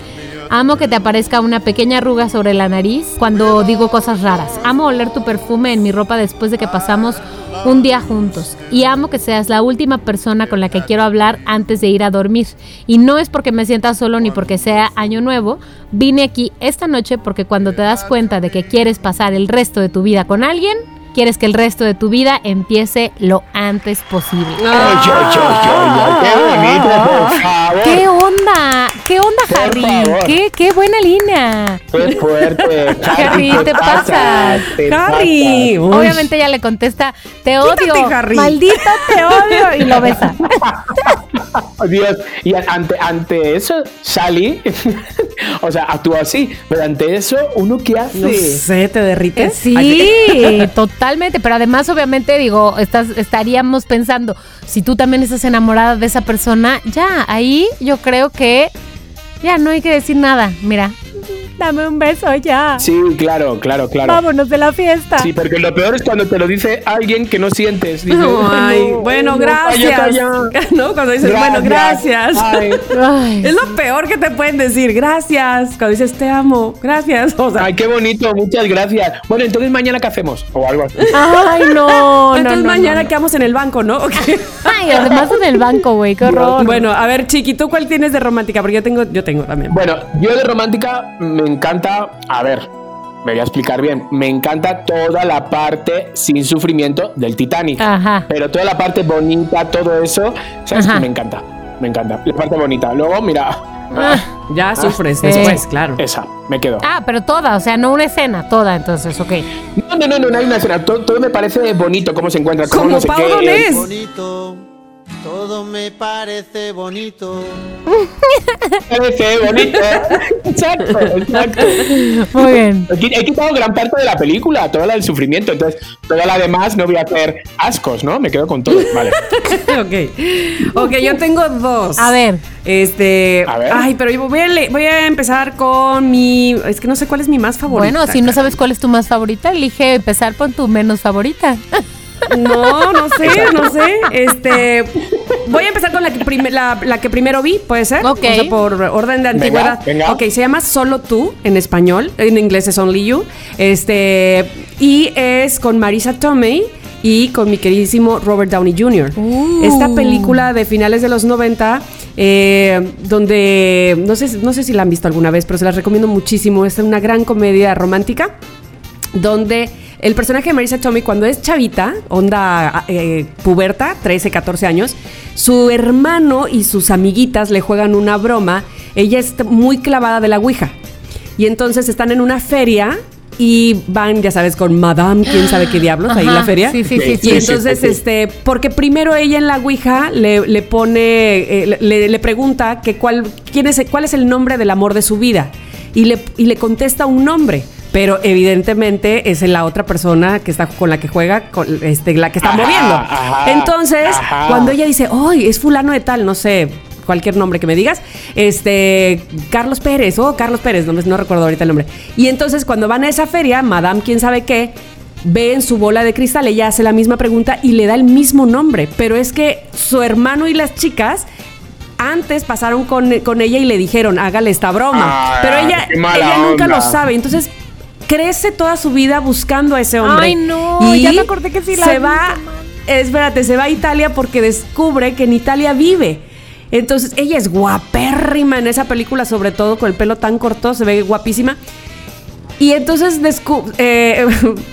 Amo que te aparezca una pequeña arruga sobre la nariz cuando digo cosas raras. Amo oler tu perfume en mi ropa después de que pasamos un día juntos. Y amo que seas la última persona con la que quiero hablar antes de ir a dormir. Y no es porque me sienta solo ni porque sea año nuevo. Vine aquí esta noche porque cuando te das cuenta de que quieres pasar el resto de tu vida con alguien, quieres que el resto de tu vida empiece lo antes posible. Ay, ay, ay, ay, qué bonito, por favor. ¿Qué onda? ¿Qué onda, Por Harry? favor. ¿Qué, qué buena línea. Qué fuerte. Harry, ¿qué te pasas. Te Harry. pasas. Obviamente ella le contesta, te odio, Harry. maldito te odio, y lo besa. Oh, Dios, y ante, ante eso, Sally, o sea, actúa así, pero ante eso, ¿uno qué hace? No sé, ¿te derrites? Sí, Ay, totalmente, pero además obviamente digo, estás, estaríamos pensando, si tú también estás enamorada de esa persona, ya, ahí yo creo que ya no hay que decir nada, mira, dame un beso ya, Sí, claro, claro, claro. vámonos de la fiesta. Sí, porque lo peor es cuando te lo dice alguien que no sientes. Dices, Ay, no, bueno, no, gracias. calla, calla. ¿No? Cuando dices, bueno, gracias. Ay, Ay, Es lo peor que te pueden decir, gracias. Cuando dices, te amo, gracias. O sea, ay, qué bonito, muchas gracias. Bueno, entonces mañana qué hacemos? O algo así. Ay, no, entonces no, mañana no. quedamos en el banco, ¿no? Ay, además en el banco, güey, qué horror. Bueno, a ver, Chiqui, ¿tú cuál tienes de romántica? Porque yo tengo, yo tengo también. Bueno, yo de romántica me encanta, a ver, me voy a explicar bien, me encanta toda la parte sin sufrimiento del Titanic. Ajá. Pero toda la parte bonita, todo eso, ¿sabes? Ajá. Me encanta, me encanta. La parte bonita. Luego, mira, Ah, Ya sufres sí. después, claro. esa, me quedo. Ah, pero toda, o sea, no una escena, toda, entonces, ok. No, no, no, no, no hay una escena. Todo, todo me parece bonito, cómo se encuentra, cómo Como no sé Pau qué. Donés. bonito, todo me parece bonito. Parece bonito. exacto, exacto. Muy bien. He qui- he quitado gran parte de la película, toda la del sufrimiento. Entonces, toda la demás no voy a hacer ascos, ¿no? Me quedo con todo. Vale. ok. Ok, yo tengo dos. A ver. Este. A ver. Ay, pero yo voy a, voy a empezar con mi. Es que no sé cuál es mi más favorita. Bueno, si no sabes cuál es tu más favorita, elige empezar con tu menos favorita. No, no sé, no sé. Este. Voy a empezar con la que, prim- la, la que primero vi, ¿puede ser? Ok. O sea, por orden de Venga, antigüedad. venga. Ok, se llama Solo tú en español. En inglés es Only You. Este. Y es con Marisa Tomei y con mi queridísimo Robert Downey Jr. Uh. Esta película de finales de los 90 eh, donde no sé, no sé si la han visto alguna vez, pero se las recomiendo muchísimo. Es una gran comedia romántica donde el personaje de Marisa Tomei cuando es chavita, onda eh, puberta, 13, 14 años, su hermano y sus amiguitas le juegan una broma. Ella está muy clavada de la Ouija. Y entonces están en una feria y van, ya sabes, con Madame, quién sabe qué diablos, ahí en la Ajá, feria. sí, sí, sí, Y sí. entonces, sí, sí. este, porque primero ella en la Ouija le, le pone, eh, le, le pregunta que cuál, quién es, cuál es el nombre del amor de su vida. Y le, y le contesta un nombre. Pero evidentemente es la otra persona que está con la que juega, con, este, la que está Ajá, moviendo. ajá, Entonces, ajá. cuando ella dice, ¡ay, es fulano de tal! No sé, cualquier nombre que me digas, este, Carlos Pérez, oh, Carlos Pérez, no, no recuerdo ahorita el nombre. Y entonces cuando van a esa feria, Madame, quién sabe qué, ve en su bola de cristal, ella hace la misma pregunta y le da el mismo nombre, pero es que su hermano y las chicas antes pasaron con, con ella y le dijeron, hágale esta broma. Ah, pero ella, ella nunca onda. lo sabe. Entonces crece toda su vida buscando a ese hombre. Ay, no, ya me acordé que sí la se vi, va, espérate, se va a Italia porque descubre que en Italia vive. Entonces, ella es guapérrima en esa película, sobre todo con el pelo tan corto, se ve guapísima. Y entonces eh,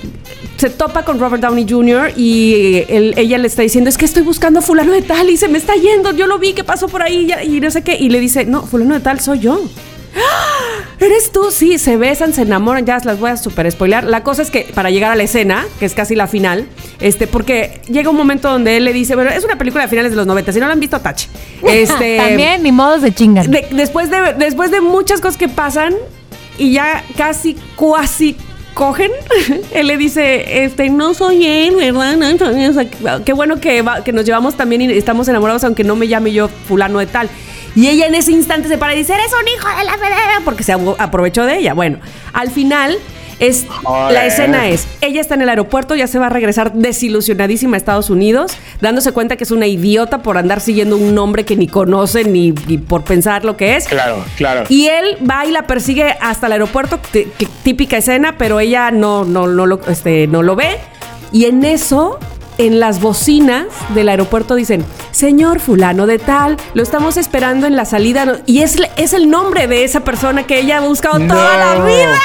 se topa con Robert Downey Jr. y él- ella le está diciendo, es que estoy buscando a fulano de tal y se me está yendo, yo lo vi que pasó por ahí y no sé qué. Y le dice, no, fulano de tal soy yo. ¡Ah! ¿Eres tú? Sí, se besan, se enamoran, ya las voy a super spoilear. La cosa es que para llegar a la escena, que es casi la final, este, porque llega un momento donde él le dice, bueno, es una película de finales de los 90, si no la han visto, tache. Este, También, ni modos de chingan. de- después, de, después de muchas cosas que pasan y ya casi, cuasi cogen, él le dice, este, no soy él, ¿verdad? No, no, o sea, qué bueno que, va- que nos llevamos también y estamos enamorados, aunque no me llame yo fulano de tal. Y ella en ese instante se para y dice, eres un hijo de la federa, porque se aprovechó de ella. Bueno, al final... Es, Joder. la escena es, ella está en el aeropuerto, ya se va a regresar desilusionadísima a Estados Unidos, dándose cuenta que es una idiota por andar siguiendo un nombre que ni conoce ni, ni por pensar lo que es. Claro, claro. Y él va y la persigue hasta el aeropuerto, típica escena, pero ella no, no, no, lo, este, no lo ve. Y en eso, en las bocinas del aeropuerto dicen, señor fulano de tal, lo estamos esperando en la salida. no-". Y es, es el nombre de esa persona que ella ha buscado toda la vida.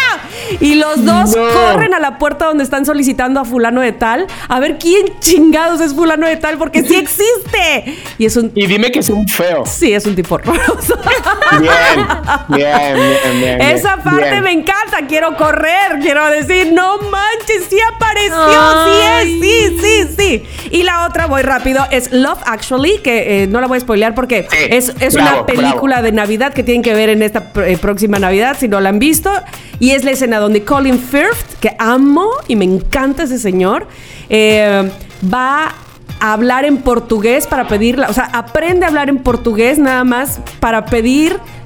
Y los dos No. corren a la puerta donde están solicitando a fulano de tal, a ver quién chingados es fulano de tal, porque sí existe. Y es un... Y dime que es un feo. Sí, es un tipo horroroso. Bien, bien, bien, bien. Esa parte bien. me encanta, quiero correr, quiero decir, no manches, sí apareció, Ay. sí es, sí, sí, sí. Y la otra, voy rápido, es Love Actually, que eh, no la voy a spoilear porque Sí, es, es bravo, una película de Navidad que tienen que ver en esta eh, próxima Navidad, si no la han visto. Y es la escena donde Colin Firth, que amo y me encanta ese señor, eh, va a hablar en portugués para pedirla, o sea, aprende a hablar en portugués nada más para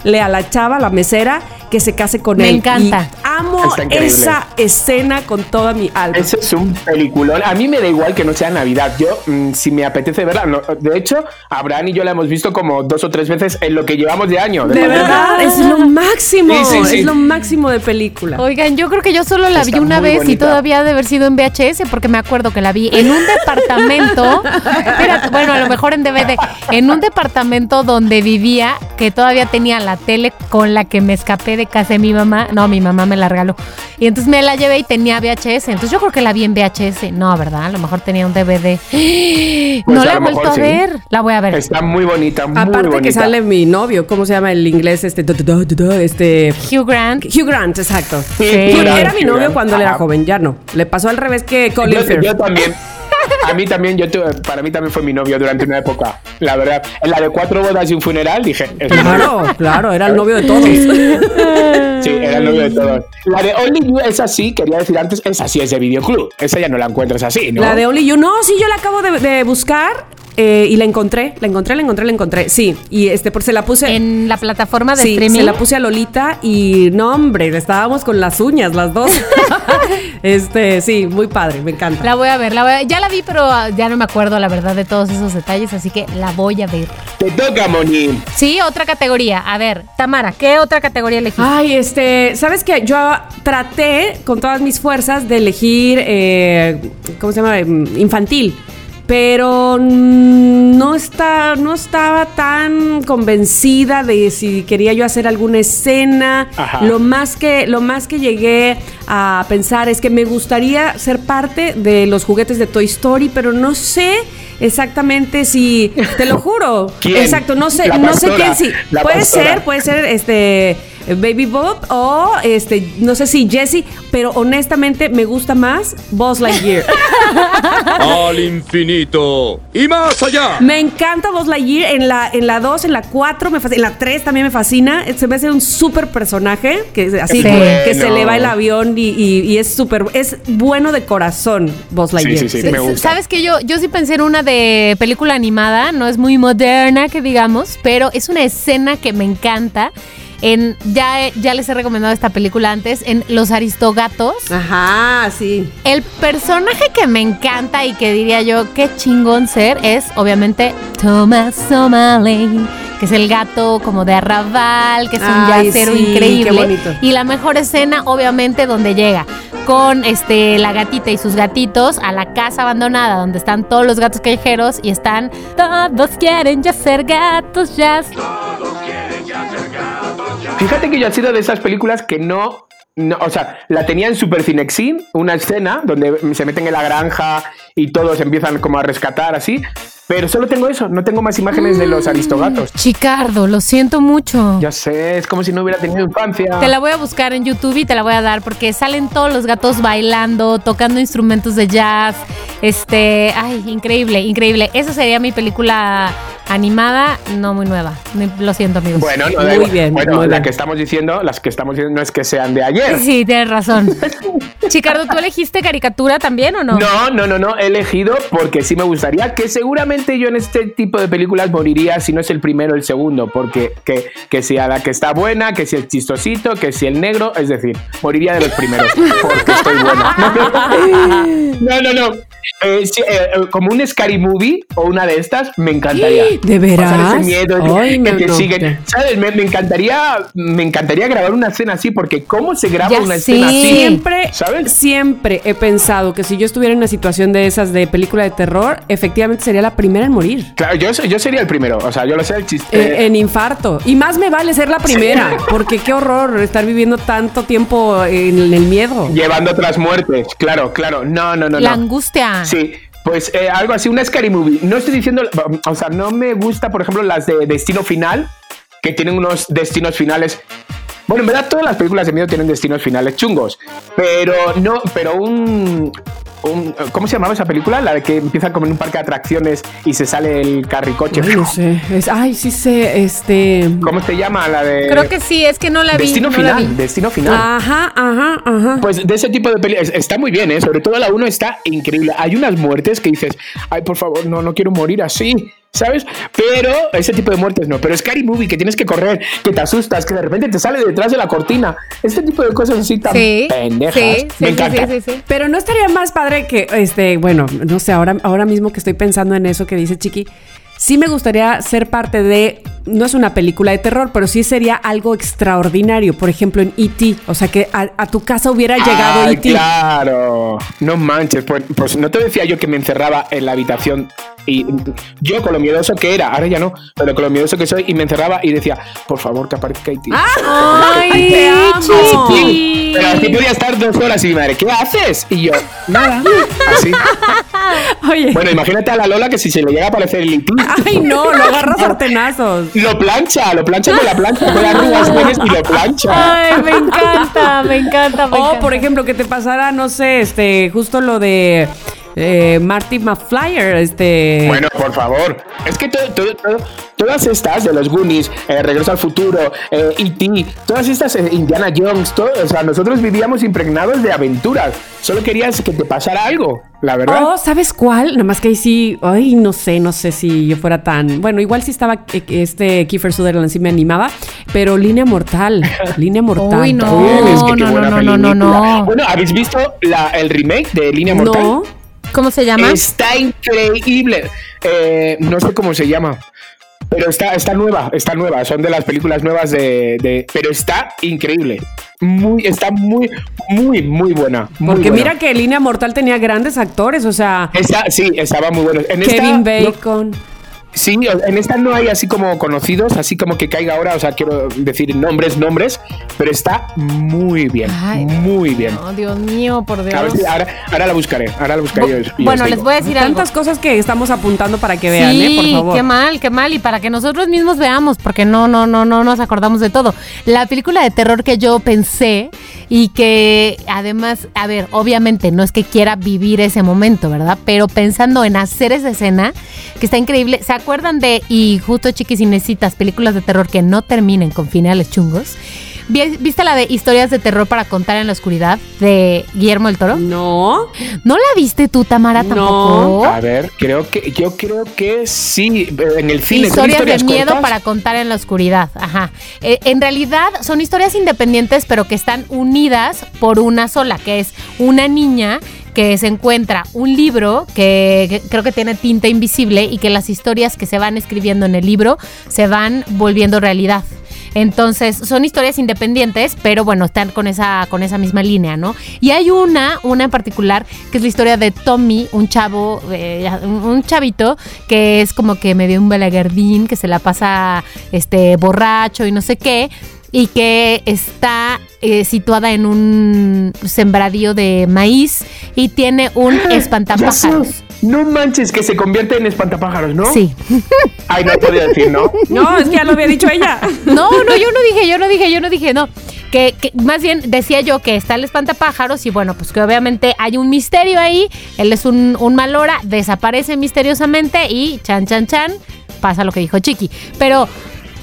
pedirle a la chava, a la mesera, que se case con Me él. encanta. Y amo increíble. esa escena con toda mi alma. Ese es un peliculón. A mí me da igual que no sea Navidad. Yo, mm, si me apetece verla, no- de hecho, Abraham y yo la hemos visto como dos o tres veces en lo que llevamos de año. De verdad, es lo máximo, Sí, sí, sí. es lo máximo de película. Oigan, yo creo que yo solo la Está vi una vez y todavía ha de haber sido en VHS porque me acuerdo que la vi en un departamento, espérate, bueno, a lo mejor en DVD, en un departamento donde vivía que todavía tenía la tele con la que me escapé de casa de mi mamá, no, mi mamá me la regaló. Y entonces me la llevé y tenía VHS, entonces yo creo que la vi en VHS, no, ¿verdad? A lo mejor tenía un DVD. Pues no la he vuelto mejor a sí. ver, la voy a ver. Está muy bonita, muy Aparte bonita. que sale mi novio, ¿cómo se llama el inglés? Este, este Hugh Grant. Hugh Grant, exacto. Sí, Sí. Hugh Grant, Era mi novio Grant. cuando él era Ajá. joven, ya no. Le pasó al revés que Colin Yo, Firth. yo también. A mí también, yo tuve- para mí también fue mi novio durante una época. La verdad, en la de cuatro bodas y un funeral, dije. Claro, claro, era el novio de todos. Sí, era el novio de todos. La de Only You es así, quería decir antes, esa sí es de videoclub. Esa ya no la encuentras así, ¿no? La de Only You, no, sí, yo la acabo de, de buscar eh, y la encontré, la encontré, la encontré, la encontré. Sí, y este, por se la puse. En la plataforma de sí, streaming. se la puse a Lolita y no, hombre, estábamos con las uñas las dos. este, sí, muy padre, me encanta. La voy a ver, la voy a- ya la vi, pero ah, ya no me acuerdo la verdad de todos esos detalles, así que la voy a ver. Te toca, Moni. Sí, otra categoría. A ver, Tamara, ¿qué otra categoría elegiste? Ay, este, ¿sabes qué? Yo traté con todas mis fuerzas de elegir, eh, ¿cómo se llama? Infantil. Pero no, está, no estaba tan convencida de si quería yo hacer alguna escena. Ajá. Lo más, que, lo más que llegué a pensar es que me gustaría ser parte de los juguetes de Toy Story, pero no sé exactamente si, te lo juro. ¿Quién? Exacto, no sé, La no sé quién sí. Puede pastora. ser, puede ser este Baby Bob o este, no sé si Jesse, pero honestamente me gusta más Buzz Lightyear. Al infinito y más allá. me encanta Buzz Lightyear en la en la 2, en la 4, me fascina, en la 3 también me fascina. Se me hace un súper personaje que así que, se le va el avión y, y- y es súper es bueno de corazón Buzz Lightyear. sí, sí, me gusta. Sabes que yo, yo sí pensé en una de película animada, no es muy moderna que digamos, pero es una escena que me encanta. En, ya, ya les he recomendado esta película antes, en Los Aristogatos. Ajá, sí. El personaje que me encanta y que diría yo qué chingón ser es obviamente Thomas O'Malley, que es el gato como de arrabal, que es un yacero sí, qué increíble. bonito. Y la mejor escena, obviamente, donde llega con este la gatita y sus gatitos a la casa abandonada donde están todos los gatos callejeros y están todos quieren ya ser gatos ya. Fíjate que yo he sido de esas películas que no. no, o sea, la tenía en Super Cinexin, una escena donde se meten en la granja y todos empiezan como a rescatar así. Pero solo tengo eso, no tengo más imágenes de los aristogatos. Chicardo, lo siento mucho. Ya sé, es como si no hubiera tenido infancia. Te la voy a buscar en YouTube y te la voy a dar porque salen todos los gatos bailando, tocando instrumentos de jazz. Este, ay, increíble, increíble. Esa sería mi película animada, no muy nueva. Lo siento, amigos. Bueno, no, Muy igual. bien, Bueno, muy la bien. que estamos diciendo, las que estamos diciendo no es que sean de ayer. Sí, tienes razón. Chicardo, ¿tú elegiste caricatura también o no? No, no, no, no, he elegido porque sí me gustaría que seguramente yo en este tipo de películas moriría si no es el primero el segundo, porque que, que si a la que está buena, que si el chistosito, que si el negro, es decir, moriría de los primeros, porque estoy buena. No, no, no. Eh, sí, eh, eh, como un Scary Movie o una de estas, me encantaría. ¿De veras? Pasar ese miedo de Ay, que no, te no, siguen. ya. ¿Sabes? Me, me encantaría, me encantaría grabar una escena así, porque ¿cómo se graba Ya una escena así? Siempre, ¿Sabes? siempre he pensado que si yo estuviera en una situación de esas de película de terror, efectivamente sería la primera en morir. Claro, yo, yo sería el primero. O sea, yo lo sé el chiste. Eh, en infarto. Y más me vale ser la primera, porque qué horror estar viviendo tanto tiempo en el miedo. Llevando otras muertes, claro, claro. No, no, no, La no. angustia. Sí, pues eh, algo así, una scary movie. No estoy diciendo, o sea, no me gusta, por ejemplo, las de Destino Final, que tienen unos destinos finales. Bueno, en verdad todas las películas de miedo tienen destinos finales chungos, pero no, pero un, un- ¿cómo se llamaba esa película? La de que empieza como en un parque de atracciones y se sale el carricoche. Ay, no sé. Es- ay, sí sé, este. ¿Cómo se llama la de? Creo que sí, es que no la vi. Destino no Final, vi. Destino Final. Ajá, ajá, ajá. Pues de ese tipo de películas está muy bien, ¿eh? sobre todo la 1 está increíble. Hay unas muertes que dices, ay, por favor, no, no quiero morir así, ¿sabes? Pero ese tipo de muertes no. Pero Scary Movie, que tienes que correr, que te asustas, que de repente te sale detrás de la cortina. Este tipo de cosas así tan Sí, pendejas. sí, sí, Me sí, encanta. sí, sí, sí. Pero no estaría más padre que, este, bueno, no sé, ahora, ahora mismo que estoy pensando en eso que dice Chiqui, sí me gustaría ser parte de, no es una película de terror, pero sí sería algo extraordinario, por ejemplo en E.T., o sea que a, a tu casa hubiera llegado Ay, E.T. Claro, no manches, pues, pues no te decía yo que me encerraba en la habitación y yo con lo miedoso que era, ahora ya no, pero con lo miedoso que soy y me encerraba y decía, por favor que aparezca Haití. Ay, te amo. Pero así podía estar dos horas y mi madre, ¿qué haces? Y yo, nada, así. Oye, Bueno, imagínate a la Lola que si se le llega a aparecer el Haití, ay no, lo agarras sartenazos. lo plancha, lo plancha con la plancha, con las tienes y lo plancha. Ay, me encanta, me encanta, me O, encanta. por ejemplo, que te pasara, no sé, este, justo lo de eh, Marty McFlyer, este... Bueno, por favor. Es que todo- todo- todo- todas estas de los Goonies, eh, Regreso al Futuro, eh, E.T., todas estas eh, Indiana Jones, todo, o sea, nosotros vivíamos impregnados de aventuras. Solo querías que te pasara algo, la verdad. Oh, ¿sabes cuál? Nada más que ahí sí, ay, no sé, no sé si yo fuera tan, bueno, igual sí estaba eh, este Kiefer Sutherland sí me animaba, pero Línea Mortal, Línea Mortal. Uy, no. Uy, es que qué no, no, no, no, no, no. Bueno, ¿habéis visto la- el remake de Línea Mortal? No, ¿Cómo se llama? Está increíble. Eh, no sé cómo se llama. Pero está, está nueva, está nueva. Son de las películas nuevas de. de- pero está increíble. Muy, está muy, muy, muy buena. muy Porque buena. mira que Línea Mortal tenía grandes actores, o sea, Esta, sí, estaba muy bueno. En esta, Kevin no- Bacon. Sí, en esta no hay así como conocidos, así como que caiga ahora, o sea, quiero decir nombres, nombres, pero está muy bien, Ay, muy bien. Oh, Dios mío, por Dios. A ver si ahora, ahora la buscaré, ahora la buscaré. y os- y os bueno, les voy a decir algo. Tantas cosas que estamos apuntando para que vean, sí, ¿eh? Por favor. qué mal, qué mal. Y para que nosotros mismos veamos, porque no, no, no, no nos acordamos de todo. La película de terror que yo pensé y que además, a ver, obviamente no es que quiera vivir ese momento, ¿verdad? Pero pensando en hacer esa escena, que está increíble. ¿Se acuerdan de, y justo chiquis y necesitas, películas de terror que no terminen con finales chungos? Vi- ¿Viste la de historias de terror para contar en la oscuridad de Guillermo del Toro? No. ¿No la viste tú, Tamara, No. tampoco? A ver, creo que, yo creo que sí, en el cine. son Historias de historias miedo cortas. para contar en la oscuridad. Ajá. Eh, en realidad son historias independientes, pero que están unidas por una sola, que es una niña que se encuentra un libro que, creo que tiene tinta invisible y que las historias que se van escribiendo en el libro se van volviendo realidad. Entonces, son historias independientes, pero bueno, están con esa, con esa misma línea, ¿no? Y hay una, una en particular, que es la historia de Tommy, un chavo, eh, un un chavito, que es como que medio un balagardín, que se la pasa este borracho y no sé qué. Y que está eh, situada en un sembradío de maíz y tiene un sé. espantapájaros. No manches, que se convierte en espantapájaros, ¿no? Sí. Ay, no podía decir, ¿no? No, es que ya lo había dicho ella. No, no, yo no dije, yo no dije, yo no dije, no. Que, que más bien decía yo que está el espantapájaros y bueno, pues que obviamente hay un misterio ahí. Él es un, un mal hora, desaparece misteriosamente y chan, chan, chan, pasa lo que dijo Chiqui. Pero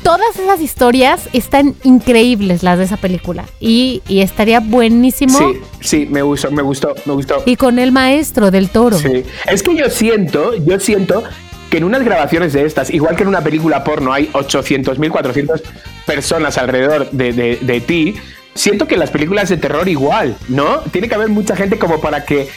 todas esas historias están increíbles, las de esa película. Y, y estaría buenísimo. Sí, sí, me gustó, me gustó, me gustó. Y con el maestro del toro. Sí. Es que yo siento, yo siento que en unas grabaciones de estas, igual que en una película porno hay 800.000, 400 personas alrededor de, de- de ti, siento que en las películas de terror igual, ¿no? Tiene que haber mucha gente como para que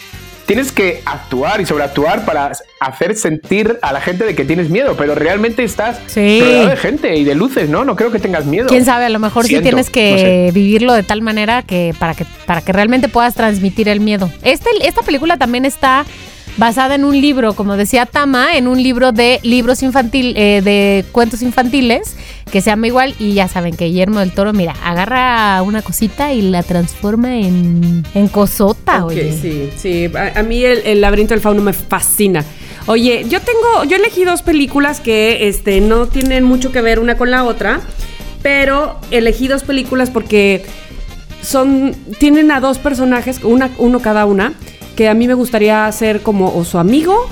tienes que actuar y sobreactuar para hacer sentir a la gente de que tienes miedo, pero realmente estás Sí. rodeado de gente y de luces, ¿no? No creo que tengas miedo. Quién sabe, a lo mejor sí tienes que no sé. vivirlo de tal manera que para que para que realmente puedas transmitir el miedo. Este, esta película también está basada en un libro, como decía Tama, en un libro de libros infantil, eh, de cuentos infantiles que se llama igual y ya saben que Guillermo del Toro, mira, agarra una cosita y la transforma en, en cosota, oye. sí, sí. A, a mí el, el laberinto del fauno me fascina. Oye, yo tengo, yo elegí dos películas que este, no tienen mucho que ver una con la otra, pero elegí dos películas porque son, tienen a dos personajes, una, uno cada una, que a mí me gustaría ser como o su amigo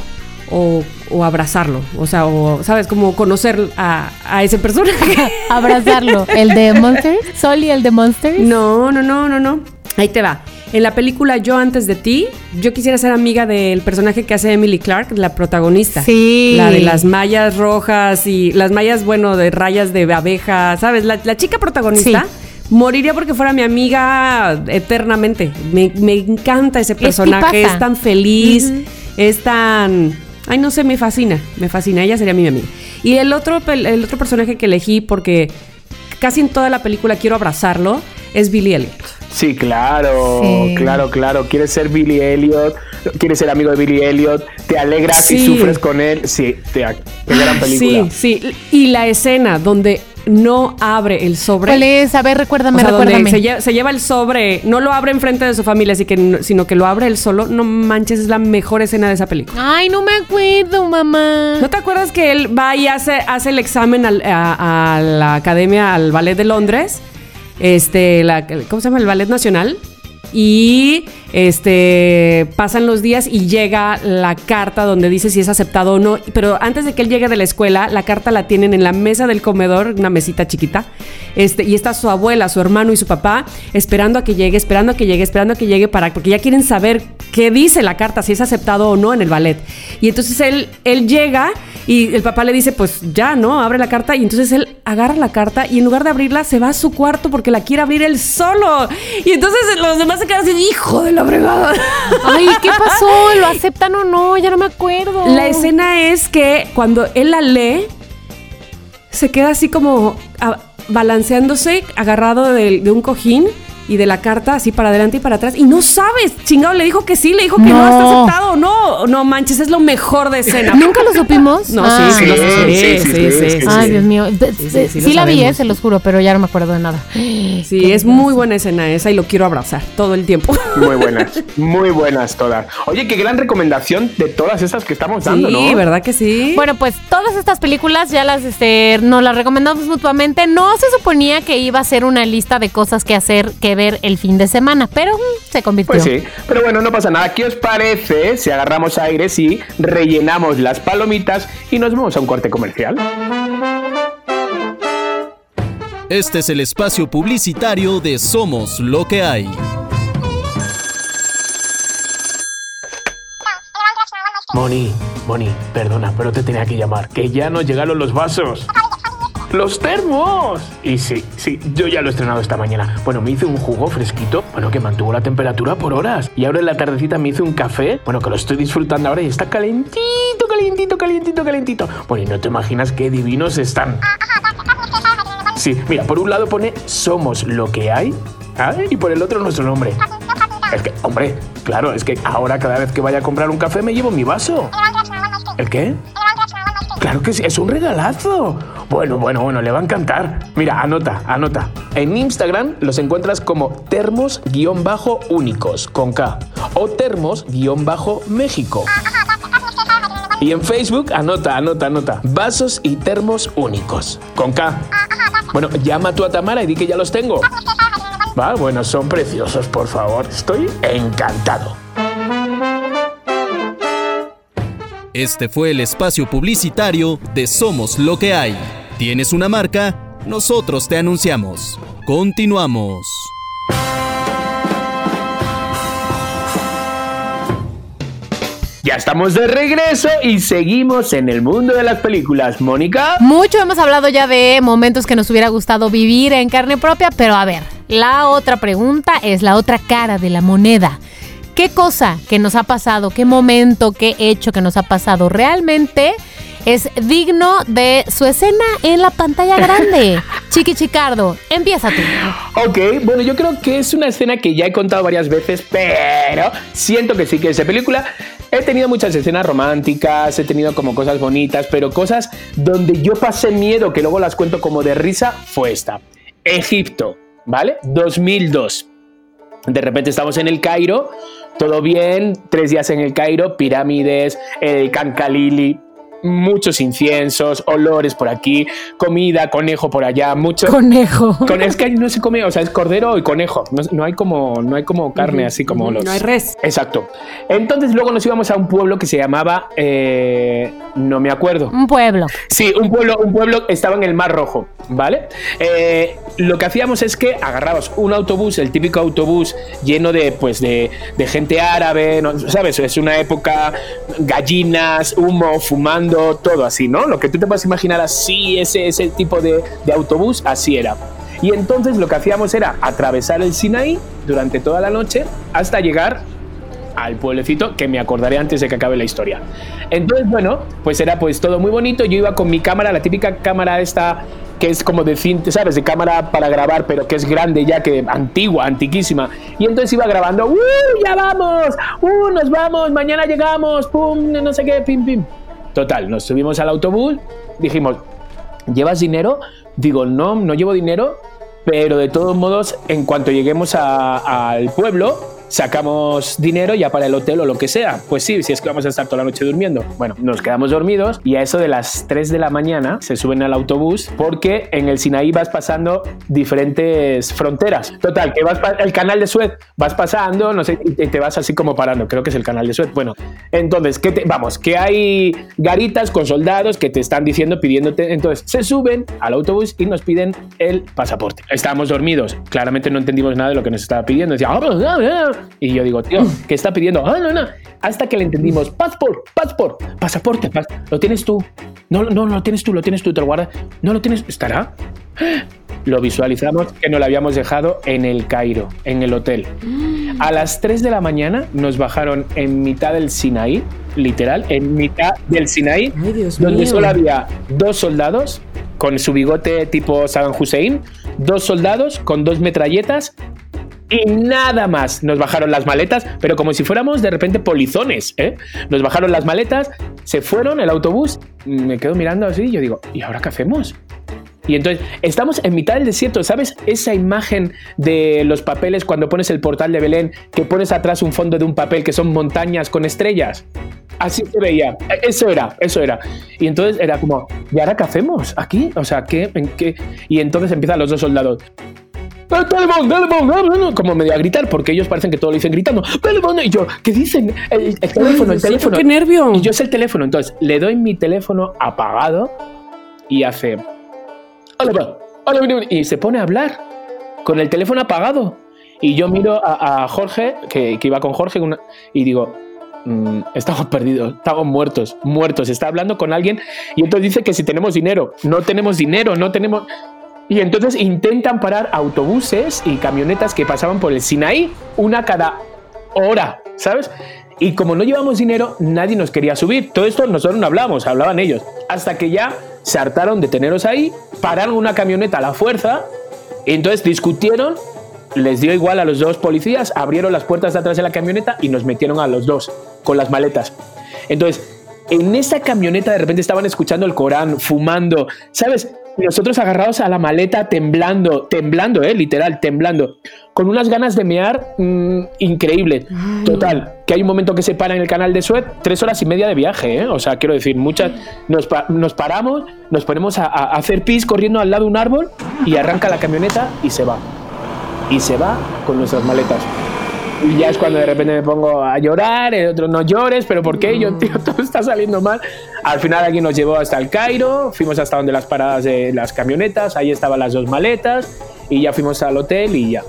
o, o abrazarlo. O sea, o, ¿sabes? Como conocer a, a ese personaje. Abrazarlo. ¿El de Monsters? ¿Sol y el de Monsters? No, no, no, no, no. Ahí te va. En la película Yo antes de ti, yo quisiera ser amiga del personaje que hace Emily Clark, la protagonista. Sí. La de las mallas rojas y las mallas, bueno, de rayas de abeja, ¿sabes? La, la chica protagonista. Moriría porque fuera mi amiga eternamente. Me, me encanta ese personaje. Es, tan feliz, es tan... Ay, no sé, me fascina. Me fascina. Ella sería mi amiga. Y el otro, el otro personaje que elegí porque casi en toda la película quiero abrazarlo es Billy Elliot. Sí, claro, Sí. claro, claro. Quieres ser Billy Elliot, quieres ser amigo de Billy Elliot, te alegras y sufres con él. Sí, te, qué gran película. Sí, sí. Y la escena donde no abre el sobre. ¿Cuál es? A ver, recuérdame, O sea, recuérdame. se lleva, se lleva el sobre, no lo abre enfrente de su familia, así que, no- sino que lo abre él solo. No manches, es la mejor escena de esa película. Ay, no me acuerdo, mamá. ¿No te acuerdas que él va y hace, hace el examen al- a, a la academia, al ballet de Londres? Este, la, ¿cómo se llama? El ballet nacional. Y este pasan los días y llega la carta donde dice si es aceptado o no. Pero antes de que él llegue de la escuela, la carta la tienen en la mesa del comedor, una mesita chiquita. Este, y está su abuela, su hermano y su papá esperando a que llegue, esperando a que llegue, esperando a que llegue para, porque ya quieren saber qué dice la carta, si es aceptado o no en el ballet. Y entonces él, él llega y el papá le dice, pues ya, ¿no? Abre la carta. Y entonces él agarra la carta y en lugar de abrirla, se va a su cuarto porque la quiere abrir él solo. Y entonces los demás se quedan así, hijo de la fregada. Ay, ¿qué pasó? ¿Lo aceptan o no? Ya no me acuerdo. La escena es que cuando él la lee, se queda así como a- balanceándose, agarrado de, un cojín y de la carta así para adelante y para atrás. Y no sabes, chingado, le dijo que sí, le dijo que no, No. está aceptado. No, no manches, es lo mejor de escena. ¿Nunca lo supimos? No, Ah. sí, sí, sí, sí, Sí, sí, sí, sí, sí, sí, Ay, sí. Dios mío. De- Sí, sí, Sí, la vi, eh, se los juro, pero ya no me acuerdo de nada. Sí, es muy buena escena esa y lo quiero abrazar todo el tiempo. Muy buenas, muy buenas todas. Oye, qué gran recomendación de todas estas que estamos dando, sí, ¿no? ¿verdad que sí? Bueno, pues todas estas películas ya las este, nos las recomendamos mutuamente. No se suponía que iba a ser una lista de cosas que hacer, que ver el fin de semana, pero mm, se convirtió. Pues sí, pero bueno, no pasa nada. ¿Qué os parece si agarramos aire, si rellenamos las palomitas y nos vamos a un corte comercial? Este es el espacio publicitario de Somos lo que hay. Moni, Moni, perdona, pero te tenía que llamar, que ya nos llegaron los vasos. ¡Los termos! Y sí, sí, yo ya lo he estrenado esta mañana. Bueno, me hice un jugo fresquito, bueno, que mantuvo la temperatura por horas. Y ahora en la tardecita me hice un café, bueno, que lo estoy disfrutando ahora y está calentito, calentito, calentito, calentito. Bueno, y no te imaginas qué divinos están. Sí, mira, por un lado pone Somos lo que hay, ¿ah? y por el otro nuestro nombre. Es que, hombre, claro, es que ahora cada vez que vaya a comprar un café me llevo mi vaso. ¿El qué? Claro que sí, es un regalazo. Bueno, bueno, bueno, le va a encantar. Mira, anota, anota. En Instagram los encuentras como termos-únicos con K o termos-méxico. Y en Facebook, anota, anota, anota. Vasos y termos únicos con K. Bueno, llama tú a Tamara y di que ya los tengo. Va, bueno, son preciosos, por favor. Estoy encantado. Este fue el espacio publicitario de Somos lo que hay. ¿Tienes una marca? Nosotros te anunciamos. Continuamos. Ya estamos de regreso y seguimos en el mundo de las películas. Mónica. Mucho hemos hablado ya de momentos que nos hubiera gustado vivir en carne propia, pero a ver, la otra pregunta es la otra cara de la moneda. ¿Qué cosa que nos ha pasado, qué momento, qué hecho que nos ha pasado realmente es digno de su escena en la pantalla grande? Chiqui Chicardo, empieza tú. Ok, bueno, yo creo que es una escena que ya he contado varias veces, pero siento que sí que es de película. He tenido muchas escenas románticas, he tenido como cosas bonitas, pero cosas donde yo pasé miedo, que luego las cuento como de risa, fue esta. Egipto, ¿vale? 2002. De repente estamos en el Cairo, todo bien, tres días en el Cairo, pirámides, el Cancalili, muchos inciensos, olores por aquí, comida, conejo por allá, mucho... Conejo. Con, es que no se come, o sea, es cordero y conejo. No, no hay como, no hay como carne así como los. No hay res. Exacto. Entonces luego nos íbamos a un pueblo que se llamaba, eh, no me acuerdo. Un pueblo. Sí, un pueblo, un pueblo estaba en el Mar Rojo, ¿vale? Eh, lo que hacíamos es que agarrabas un autobús, el típico autobús lleno de, pues, de, de gente árabe, ¿no? ¿sabes? Es una época, gallinas, humo, fumando, todo así, ¿no? Lo que tú te puedes imaginar así, ese, ese tipo de, de autobús, así era. Y entonces lo que hacíamos era atravesar el Sinaí durante toda la noche hasta llegar al pueblecito que me acordaré antes de que acabe la historia. Entonces, bueno, pues era pues todo muy bonito. Yo iba con mi cámara, la típica cámara esta que es como de cinta, ¿sabes? De cámara para grabar, pero que es grande ya, que antigua, antiquísima. Y entonces iba grabando, ¡uh! ¡Ya vamos! ¡uh! ¡Nos vamos! ¡Mañana llegamos! ¡pum! No sé qué, pim, pim. Total, nos subimos al autobús, dijimos, ¿llevas dinero? Digo, no, no llevo dinero, pero de todos modos, en cuanto lleguemos al pueblo, sacamos dinero ya para el hotel o lo que sea. Pues sí, si es que vamos a estar toda la noche durmiendo. Bueno, nos quedamos dormidos y a eso de las 3 de la mañana se suben al autobús porque en el Sinaí vas pasando diferentes fronteras. Total, que vas el canal de Suez, vas pasando, no sé, y te, vas así como parando. Creo que es el canal de Suez. Bueno, entonces, ¿qué te- vamos, que hay garitas con soldados que te están diciendo, pidiéndote. Entonces, se suben al autobús y nos piden el pasaporte. Estábamos dormidos, claramente no entendimos nada de lo que nos estaba pidiendo. Decía, "Ah, ah". Y yo digo, tío, ¿qué está pidiendo? Ah, no, no. Hasta que le entendimos, pasport, pasport, pasaporte, pas- lo tienes tú. No, no, no lo tienes tú, lo tienes tú, te lo guardas. No lo tienes, ¿estará? Lo visualizamos que nos lo habíamos dejado en el Cairo, en el hotel. A las 3 de la mañana nos bajaron en mitad del Sinaí, literal, en mitad del Sinaí, Ay, donde mío. solo había dos soldados con su bigote tipo Saddam Hussein, dos soldados con dos metralletas y nada más. Nos bajaron las maletas, pero como si fuéramos de repente polizones, ¿eh? Nos bajaron las maletas, se fueron el autobús, me quedo mirando así y yo digo, ¿y ahora qué hacemos? Y entonces, estamos en mitad del desierto, ¿sabes? Esa imagen de los papeles cuando pones el portal de Belén, que pones atrás un fondo de un papel que son montañas con estrellas. Así se veía. Eso era, eso era. Y entonces era como, ¿y ahora qué hacemos aquí? O sea, ¿qué? ¿En qué? Y entonces empiezan los dos soldados. "Eh, teléfono, teléfono, teléfono", Como medio a gritar, porque ellos parecen que todo lo dicen gritando. teléfono", Y yo, ¿qué dicen? El, el teléfono, el teléfono. qué nervio. Y yo es el teléfono. Entonces le doy mi teléfono apagado y hace. "Hola, hola, hola", Y se pone a hablar con el teléfono apagado. Y yo miro a, a Jorge, que, que iba con Jorge, una- y digo. "Mm, estamos perdidos, estamos muertos, muertos. Está hablando con alguien y entonces dice que si tenemos dinero, no tenemos dinero, no tenemos. Y entonces intentan parar autobuses y camionetas que pasaban por el Sinaí, una cada hora, ¿sabes? Y como no llevamos dinero, nadie nos quería subir. Todo esto nosotros no hablábamos, hablaban ellos. Hasta que ya se hartaron de teneros ahí, pararon una camioneta a la fuerza, y entonces discutieron, les dio igual a los dos policías, abrieron las puertas de atrás de la camioneta y nos metieron a los dos con las maletas. Entonces, en esa camioneta de repente estaban escuchando el Corán, fumando, ¿sabes? Nosotros agarrados a la maleta, temblando, temblando, ¿eh? Literal, temblando, con unas ganas de mear mm, increíble. Total, que hay un momento que se para en el canal de Suez, tres horas y media de viaje, ¿eh? O sea, quiero decir, muchas. Nos, pa- nos paramos, nos ponemos a, a hacer pis corriendo al lado de un árbol y arranca la camioneta y se va. Y se va con nuestras maletas. Y ya es cuando de repente me pongo a llorar, el otro no llores, pero ¿por qué? Yo, tío, todo está saliendo mal. Al final alguien nos llevó hasta el Cairo, fuimos hasta donde las paradas de las camionetas, ahí estaban las dos maletas y ya fuimos al hotel y ya.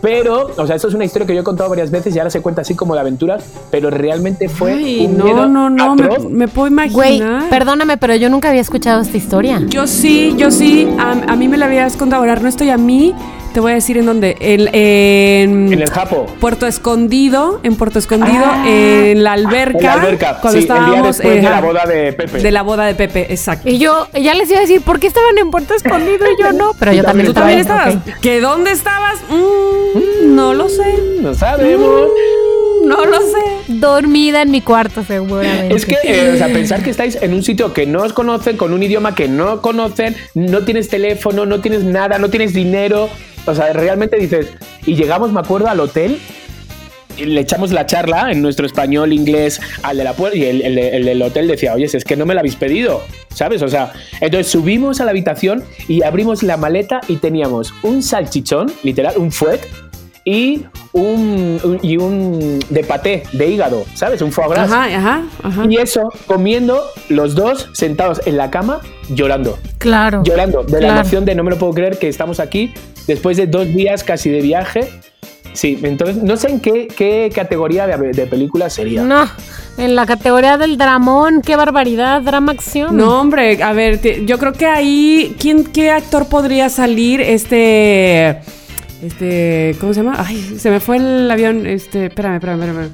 Pero, o sea, esto es una historia que yo he contado varias veces y ahora se cuenta así como de aventuras, pero realmente fue Ay, un no, miedo no, no, me, atroz. me puedo Güey, imaginar. perdóname, pero yo nunca había escuchado esta historia. Yo sí, yo sí. A, a mí me la habías contado. Ahora no estoy a mí. Te voy a decir en dónde. En En el Japo. Puerto Escondido, en Puerto Escondido, Ah. en la alberca. En la alberca, Cuando sí, el día estábamos después de eh, la boda de Pepe. De la boda de Pepe, exacto. Y yo ya les iba a decir, ¿por qué estaban en Puerto Escondido y yo no? Pero yo también ¿Tú estaba. también estabas? ¿Que dónde estabas? Mm, no lo sé. No sabemos. No lo sé. Dormida en mi cuarto, seguramente. Es que, eh, o sea, pensar que estáis en un sitio que no os conocen, con un idioma que no conocen, no tienes teléfono, no tienes nada, no tienes dinero. O sea, realmente dices. Y llegamos, me acuerdo, al hotel. le echamos la charla en nuestro español, inglés al de la puerta y el, el de- el del hotel decía, oye, es que no me la habéis pedido, ¿sabes? O sea, entonces subimos a la habitación y abrimos la maleta y teníamos un salchichón, literal, un fuet y un, un- y un de paté, de hígado, ¿sabes? Un foie gras. Ajá, ajá, ajá. Y eso, comiendo los dos sentados en la cama, llorando. Claro. Llorando de la emoción de no me lo puedo creer que estamos aquí después de dos días casi de viaje. Sí, entonces no sé en qué, qué categoría de, de película sería. No, en la categoría del dramón, qué barbaridad, drama acción. No, hombre, a ver, te- yo creo que ahí, ¿quién, ¿qué actor podría salir? Este, este, ¿cómo se llama? Ay, se me fue el avión, este, espérame, espérame, espérame.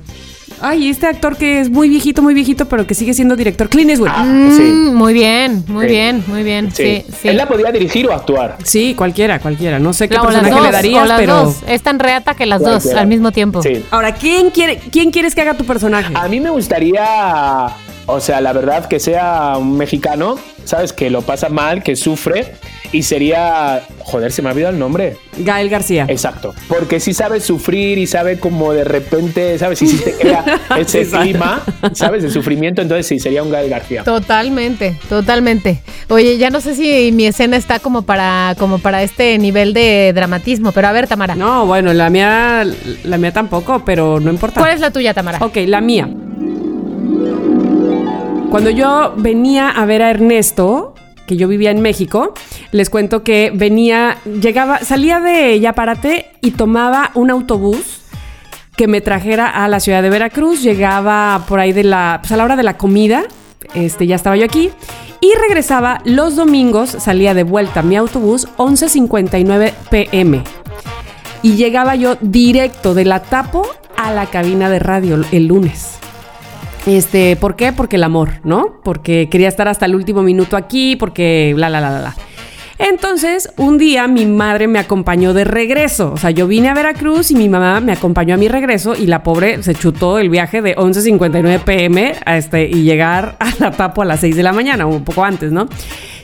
Ay, este actor que es muy viejito, muy viejito, pero que sigue siendo director, Clint Eastwood. Ah, Mm. Muy bien, muy Sí. bien, muy bien. Sí, sí. Él la podía dirigir o actuar. Sí, cualquiera, cualquiera. No sé qué La- o las personaje dos, le darías, o las pero... dos. Es tan reata que las dos al mismo tiempo. Sí. Ahora, ¿quién, quiere, ¿quién quieres que haga tu personaje? A mí me gustaría, o sea, la verdad, que sea un mexicano, ¿sabes? Que lo pasa mal, que sufre. Y sería. Joder, se me ha olvidado el nombre. Gael García. Exacto. Porque si sabe sufrir y sabe como de repente, ¿sabes? Si, si te crea ese clima, ¿sabes? De sufrimiento, entonces sí, sería un Gael García. Totalmente, totalmente. Oye, ya no sé si mi escena está como para, como para este nivel de dramatismo, pero a ver, Tamara. No, bueno, la mía, la mía tampoco, pero no importa. ¿Cuál es la tuya, Tamara? Ok, la mía. Cuando yo venía a ver a Ernesto, que yo vivía en México, les cuento que venía, llegaba, salía de Yaparate y tomaba un autobús que me trajera a la ciudad de Veracruz. Llegaba por ahí de la, pues a la hora de la comida, este, ya estaba yo aquí. Y regresaba los domingos, salía de vuelta mi autobús, 11.59 pm. Y llegaba yo directo de la Tapo a la cabina de radio el lunes. Este, ¿por qué? Porque el amor, ¿no? Porque quería estar hasta el último minuto aquí, porque bla, bla, bla, bla. Entonces, un día mi madre me acompañó de regreso. O sea, yo vine a Veracruz y mi mamá me acompañó a mi regreso y la pobre se chutó el viaje de 11.59 pm a este, y llegar a la Tapo a las 6 de la mañana, un poco antes, ¿no?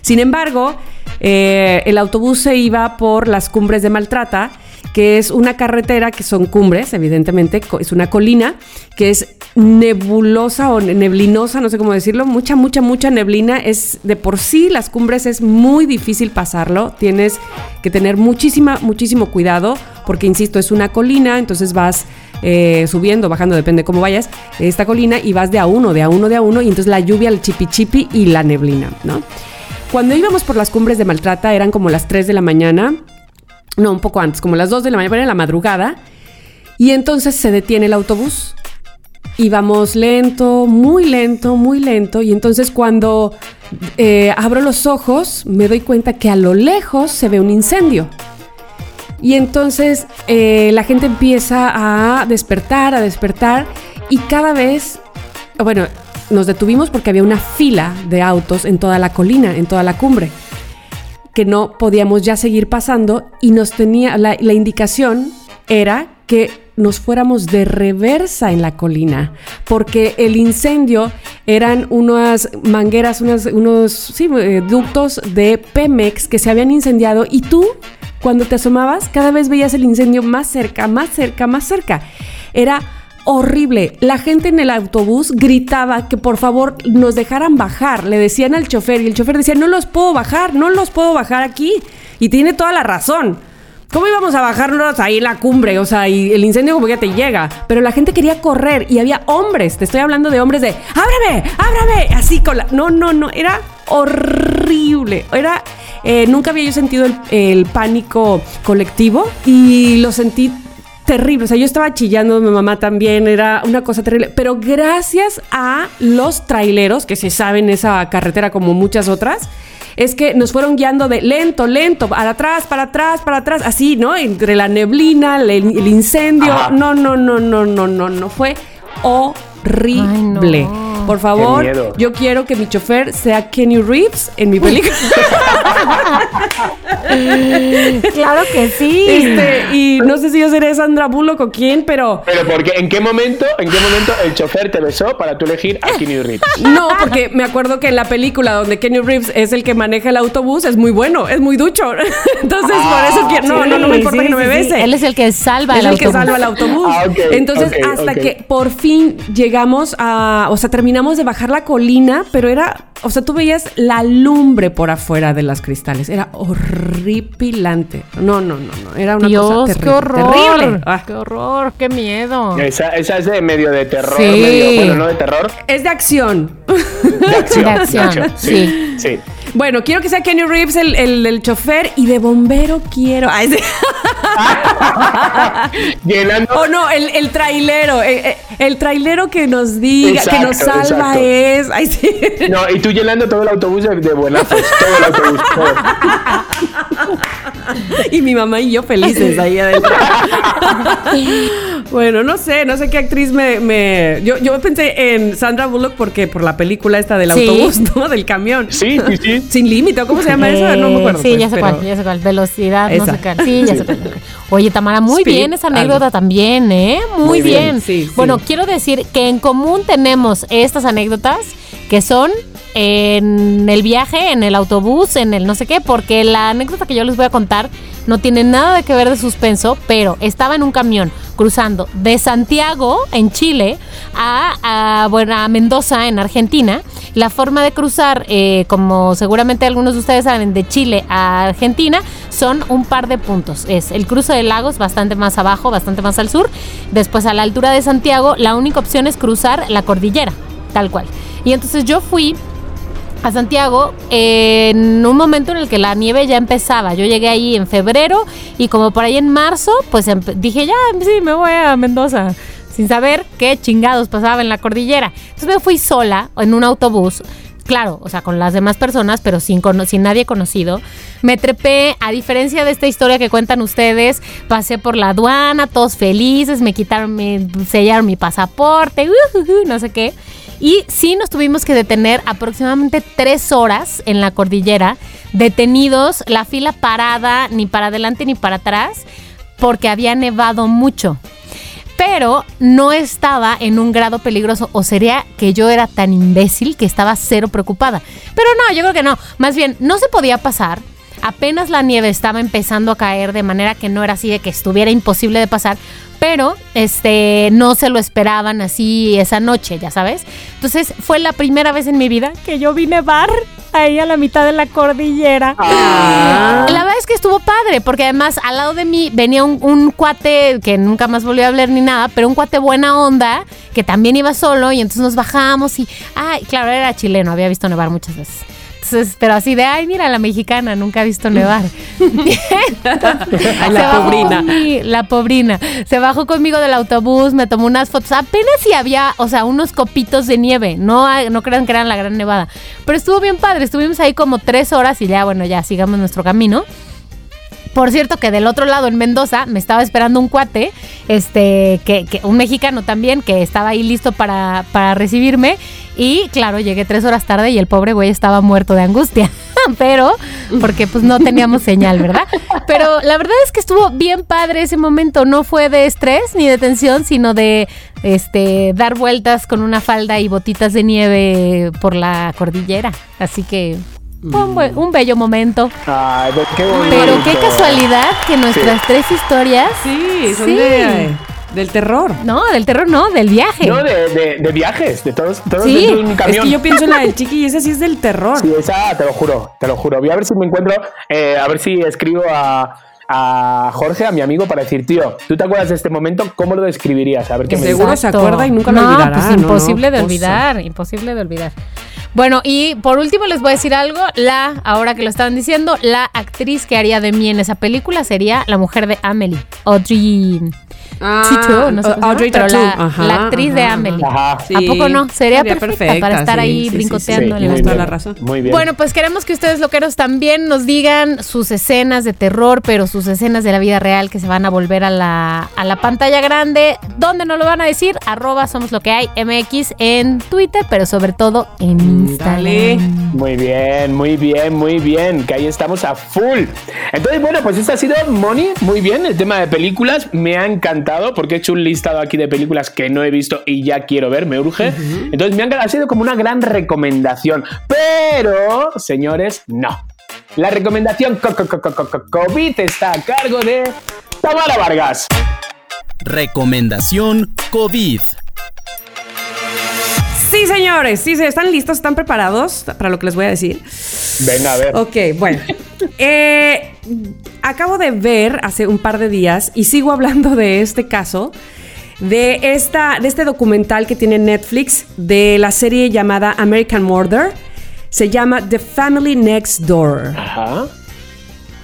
Sin embargo, eh, el autobús se iba por las cumbres de Maltrata que es una carretera que son cumbres, evidentemente, es una colina que es nebulosa o neblinosa, no sé cómo decirlo, mucha, mucha, mucha neblina. Es de por sí las cumbres es muy difícil pasarlo, tienes que tener muchísima, muchísimo cuidado, porque insisto, es una colina, entonces vas eh, subiendo, bajando, depende cómo vayas, esta colina y vas de a uno, de a uno, de a uno, y entonces la lluvia, el chipi chipi y la neblina, ¿no? Cuando íbamos por las cumbres de Maltrata eran como las 3 de la mañana, no, un poco antes, como las 2 de la mañana, en la madrugada. Y entonces se detiene el autobús. Íbamos lento, muy lento, muy lento. Y entonces cuando eh, abro los ojos, me doy cuenta que a lo lejos se ve un incendio. Y entonces eh, la gente empieza a despertar, a despertar. Y cada vez, bueno, nos detuvimos porque había una fila de autos en toda la colina, en toda la cumbre que no podíamos ya seguir pasando y nos tenía la, indicación era que nos fuéramos de reversa en la colina, porque el incendio eran unas mangueras, unas- unos eh, ductos de Pemex que se habían incendiado y tú, cuando te asomabas, cada vez veías el incendio más cerca, más cerca, más cerca. Era horrible. La gente en el autobús gritaba que por favor nos dejaran bajar. Le decían al chofer y el chofer decía, no los puedo bajar, no los puedo bajar aquí. Y tiene toda la razón. ¿Cómo íbamos a bajarnos ahí la cumbre? O sea, y el incendio como ya te llega. Pero la gente quería correr y había hombres. Te estoy hablando de hombres de, ábrame, ábrame. Así con la... No, no, no. Era horrible. Era... eh, nunca había yo sentido el pánico colectivo y lo sentí terrible. O sea, yo estaba chillando, mi mamá también, era una cosa terrible. Pero gracias a los traileros, que se saben esa carretera como muchas otras, es que nos fueron guiando de lento, lento, para atrás, para atrás, para atrás, así, ¿no? Entre la neblina, el, el incendio. Ajá. No, no, no, no, no, no, no. Fue horrible. Ay, no. Por favor, yo quiero que mi chofer sea Kenny Reeves en mi película. Claro que sí. Este, y no sé si yo seré Sandra Bullock o quién, pero Pero porque ¿en qué momento, en qué momento el chofer te besó para tú elegir a Keanu Reeves? no, porque me acuerdo que en la película donde Kenny Reeves es el que maneja el autobús es muy bueno, es muy ducho. Entonces, por eso quiero, no, no, no me importa sí, que no me sí, sí. bese. Él es el que salva es el el que autobús. salva el autobús. Ah, Entonces, hasta que por fin llegamos a, o sea, terminamos de bajar la colina, pero era, o sea, tú veías la lumbre por afuera de las cristales. Era horripilante. No, no, no, no. Era una Dios, cosa terrible. qué horror. Terrible. Ah. Qué horror, qué miedo. Esa, esa es de medio de terror, Sí. medio, bueno, no de terror, Es de acción. de acción. De acción, sí. sí. Bueno, quiero que sea Kenny Reeves el, el, el chofer y de bombero quiero. Ay, sí. Llenando. O no, el, el trailero. eh, eh, El, trailero que nos diga, que nos salva exacto. es. Ay, sí. No, y tú llenando todo el autobús de, de todo el autobús. todo. Y mi mamá y yo felices ahí adentro. bueno, no sé, no sé qué actriz me. me- Yo, yo pensé en Sandra Bullock porque por la película esta del Sí. autobús, ¿no? Del camión. Sí, sí, sí. Sin límite, ¿o ¿cómo se llama eso? No me acuerdo. Sí, pues, ya sé pero- cuál, ya sé cuál. Velocidad, no sé cuál. Sí, ya sé cuál. Oye, Tamara, muy Speed, bien esa algo. anécdota también, ¿eh? Muy, Muy bien, bien. sí, sí. Bueno, quiero decir que en común tenemos estas anécdotas que son en el viaje, en el autobús, en el no sé qué, porque la anécdota que yo les voy a contar no tiene nada de que ver de suspenso, pero estaba en un camión cruzando de Santiago, en Chile, a, a, bueno, a Mendoza, en Argentina. La forma de cruzar, eh, como seguramente algunos de ustedes saben, de Chile a Argentina, son un par de puntos. Es el cruce de lagos, bastante más abajo, bastante más al sur. Después, a la altura de Santiago, la única opción es cruzar la cordillera, tal cual. Y entonces yo fui a Santiago en un momento en el que la nieve ya empezaba. Yo llegué ahí en febrero y como por ahí en marzo, pues empe- dije, ya, sí, me voy a Mendoza, sin saber qué chingados pasaba en la cordillera. Entonces me fui sola en un autobús. Claro, o sea, con las demás personas, pero sin, sin nadie conocido. Me trepé, a diferencia de esta historia que cuentan ustedes, pasé por la aduana, todos felices, me quitaron, sellaron mi pasaporte, no sé qué. Y sí nos tuvimos que detener aproximadamente tres horas en la cordillera, detenidos, la fila parada, ni para adelante ni para atrás, porque había nevado mucho. Pero no estaba en un grado peligroso, o sería que yo era tan imbécil que estaba cero preocupada. Pero no, yo creo que no. Más bien, no se podía pasar. Apenas la nieve estaba empezando a caer de manera que no era así de que estuviera imposible de pasar, pero este no se lo esperaban así esa noche, ya sabes. Entonces fue la primera vez en mi vida que yo vi nevar ahí a la mitad de la cordillera. Ah. La verdad es que estuvo padre, porque además al lado de mí venía un, un cuate que nunca más volvió a hablar ni nada, pero un cuate buena onda que también iba solo y entonces nos bajamos y, ay, claro, era chileno, había visto nevar muchas veces. Entonces, pero así de, ay, mira la mexicana, nunca ha visto nevar. Ay, la pobrina. la pobrina. Se bajó conmigo del autobús, me tomó unas fotos. Apenas si había, o sea, unos copitos de nieve. No, hay- no crean que eran la gran nevada. Pero estuvo bien padre. Estuvimos ahí como tres horas y ya, bueno, ya sigamos nuestro camino. Por cierto, que del otro lado, en Mendoza, me estaba esperando un cuate, este, que, que- un mexicano también, que estaba ahí listo para, para recibirme. Y claro, llegué tres horas tarde y el pobre güey estaba muerto de angustia. Pero, porque pues no teníamos señal, ¿verdad? Pero la verdad es que estuvo bien padre ese momento. No fue de estrés ni de tensión, sino de este dar vueltas con una falda y botitas de nieve por la cordillera. Así que fue un, un bello momento. Ay, pues qué bonito. Pero qué casualidad que nuestras tres historias. Sí, son Sí. de- del terror. No, del terror no, del viaje. No, de, de- de viajes, de todos, todos Sí, dentro de un Es camión. que yo pienso en la del chiqui y esa sí es del terror. Sí, esa te lo juro, te lo juro. Voy a ver si me encuentro, eh, a ver si escribo a, a Jorge, a mi amigo, para decir, tío, ¿tú te acuerdas de este momento? ¿Cómo lo describirías? A ver qué me dice. Seguro se acuerda y nunca lo no, olvidará, Pues no, no, imposible de cosa. olvidar, imposible de olvidar. Bueno, y por último les voy a decir algo. La, ahora que lo estaban diciendo, la actriz que haría de mí en esa película sería la mujer de Amelie, Audrey Ah, Tautou, no sé cómo Audrey pero la, ajá, la actriz de Amelie. Ajá. Sí. ¿A poco no? Sería, Sería perfecta, perfecta, para estar sí, ahí sí, sí, brincoteando sí, en muy la Tienes toda bien. la razón. Muy bien. Bueno, pues queremos que ustedes loqueros también nos digan sus escenas de terror, pero sus escenas de la vida real que se van a volver a la, a la pantalla grande. ¿Dónde nos lo van a decir? Arroba somos lo que hay MX en Twitter, pero sobre todo en Instagram. Dale. Muy bien, muy bien, muy bien, que ahí estamos a full. Entonces, bueno, pues esto ha sido Moni, muy bien, el tema de películas, me ha encantado porque he hecho un listado aquí de películas que no he visto y ya quiero ver, me urge. Entonces, me ha encantado, ha sido como una gran recomendación, pero, señores, no. La recomendación co- co- co- co- co- co- COVID está a cargo de Tamara Vargas. Recomendación COVID. Sí, señores, sí, sí, ¿están listos? ¿Están preparados para lo que les voy a decir? Venga, a ver. Ok, bueno. Eh, acabo de ver hace un par de días y sigo hablando de este caso, de, esta, de este documental que tiene Netflix de la serie llamada American Murder. Se llama The Family Next Door. Ajá.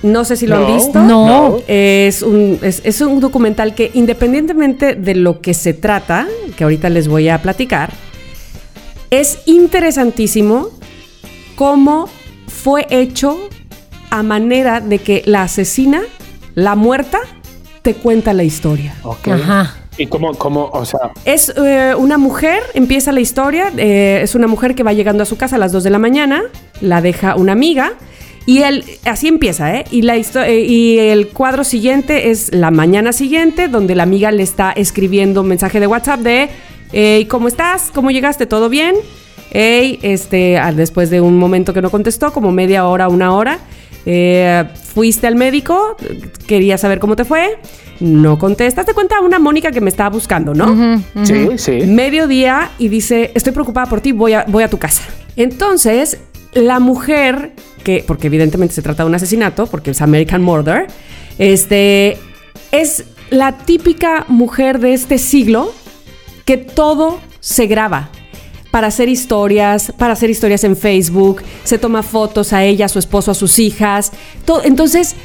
No sé si lo No. han visto. No. Es un, es, es un documental que independientemente de lo que se trata, que ahorita les voy a platicar, es interesantísimo cómo fue hecho a manera de que la asesina, la muerta, te cuenta la historia. Ok. Ajá. ¿Y cómo, cómo, o sea, Es eh, una mujer, empieza la historia, eh, es una mujer que va llegando a su casa a las 2 de la mañana, la deja una amiga y él, así empieza, ¿eh? Y, la eh, y el cuadro siguiente es la mañana siguiente, donde la amiga le está escribiendo un mensaje de WhatsApp de, "Hey, ¿cómo estás? ¿Cómo llegaste? ¿Todo bien? Hey, este, después de un momento que no contestó, como media hora, una hora, eh, fuiste al médico, quería saber cómo te fue, no contestas, te cuenta una Mónica que me estaba buscando, ¿no? sí, sí. mediodía y dice, estoy preocupada por ti, voy a, voy a tu casa. Entonces, la mujer, que, porque evidentemente se trata de un asesinato, porque es American Murder, este, es la típica mujer de este siglo que todo se graba para hacer historias, para hacer historias en Facebook, se toma fotos a ella, a su esposo, a sus hijas. Entonces,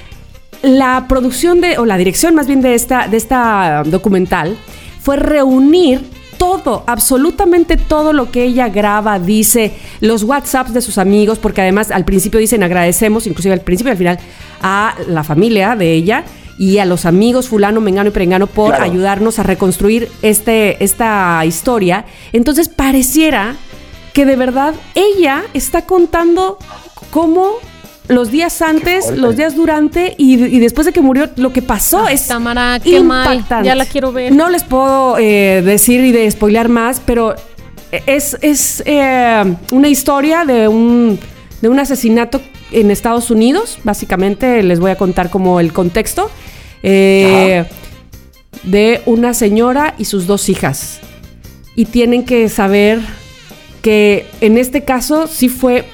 la producción de, o la dirección más bien de esta, de esta documental fue reunir todo, absolutamente todo lo que ella graba, dice, los WhatsApps de sus amigos, porque además al principio dicen agradecemos, inclusive al principio y al final, a la familia de ella y a los amigos fulano, mengano y prengano por Claro. ayudarnos a reconstruir este, esta historia. Entonces pareciera que de verdad ella está contando cómo los días antes, los días durante y, y después de que murió lo que pasó Ay, es Tamara, qué mal. impactante. Ya la quiero ver. No les puedo eh, decir y de spoilear más, pero es, es eh, una historia de un, de un asesinato en Estados Unidos. Básicamente les voy a contar como el contexto. Eh, de una señora y sus dos hijas. Y tienen que saber que en este caso sí fue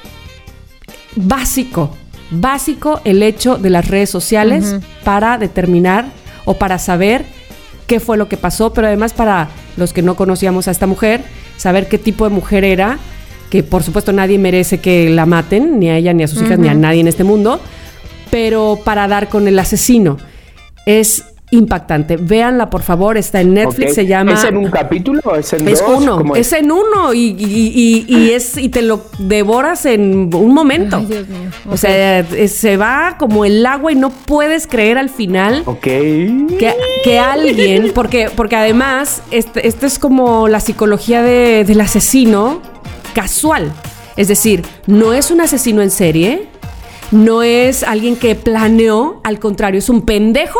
básico, básico el hecho de las redes sociales para determinar o para saber qué fue lo que pasó, pero además para los que no conocíamos a esta mujer, saber qué tipo de mujer era, que por supuesto nadie merece que la maten, ni a ella, ni a sus hijas, ni a nadie en este mundo, pero para dar con el asesino. Es impactante. Véanla, por favor, está en Netflix, se llama... ¿Es en un capítulo o es en Es dos? uno, ¿Cómo es en uno y, y- y- y es, y te lo devoras en un momento. Ay, Dios mío. O sea, es- se va como el agua y no puedes creer al final Ok. que, que alguien, porque, porque además, este, esto es como la psicología de- del asesino casual. Es decir, no es un asesino en serie, no es alguien que planeó, al contrario, es un pendejo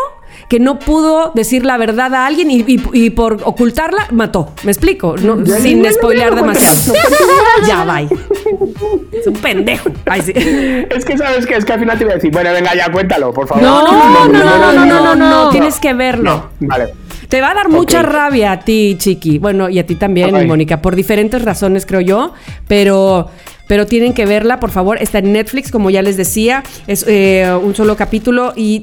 que no pudo decir la verdad a alguien y, y- y por ocultarla mató. ¿Me explico? No, Ya, sin ya, spoilear demasiado. ya, bye. Es un pendejo. Ay, sí. Es que sabes que es que al final te voy a decir, bueno, venga, ya cuéntalo, por favor. No, no, no, no, no, no, no, no. Tienes que verlo. No, Vale. Te va a dar mucha rabia a ti, Chiqui. Bueno, y a ti también. Mónica, por diferentes razones, creo yo. Pero, pero tienen que verla, por favor. Está en Netflix, como ya les decía. Es eh, un solo capítulo. Y,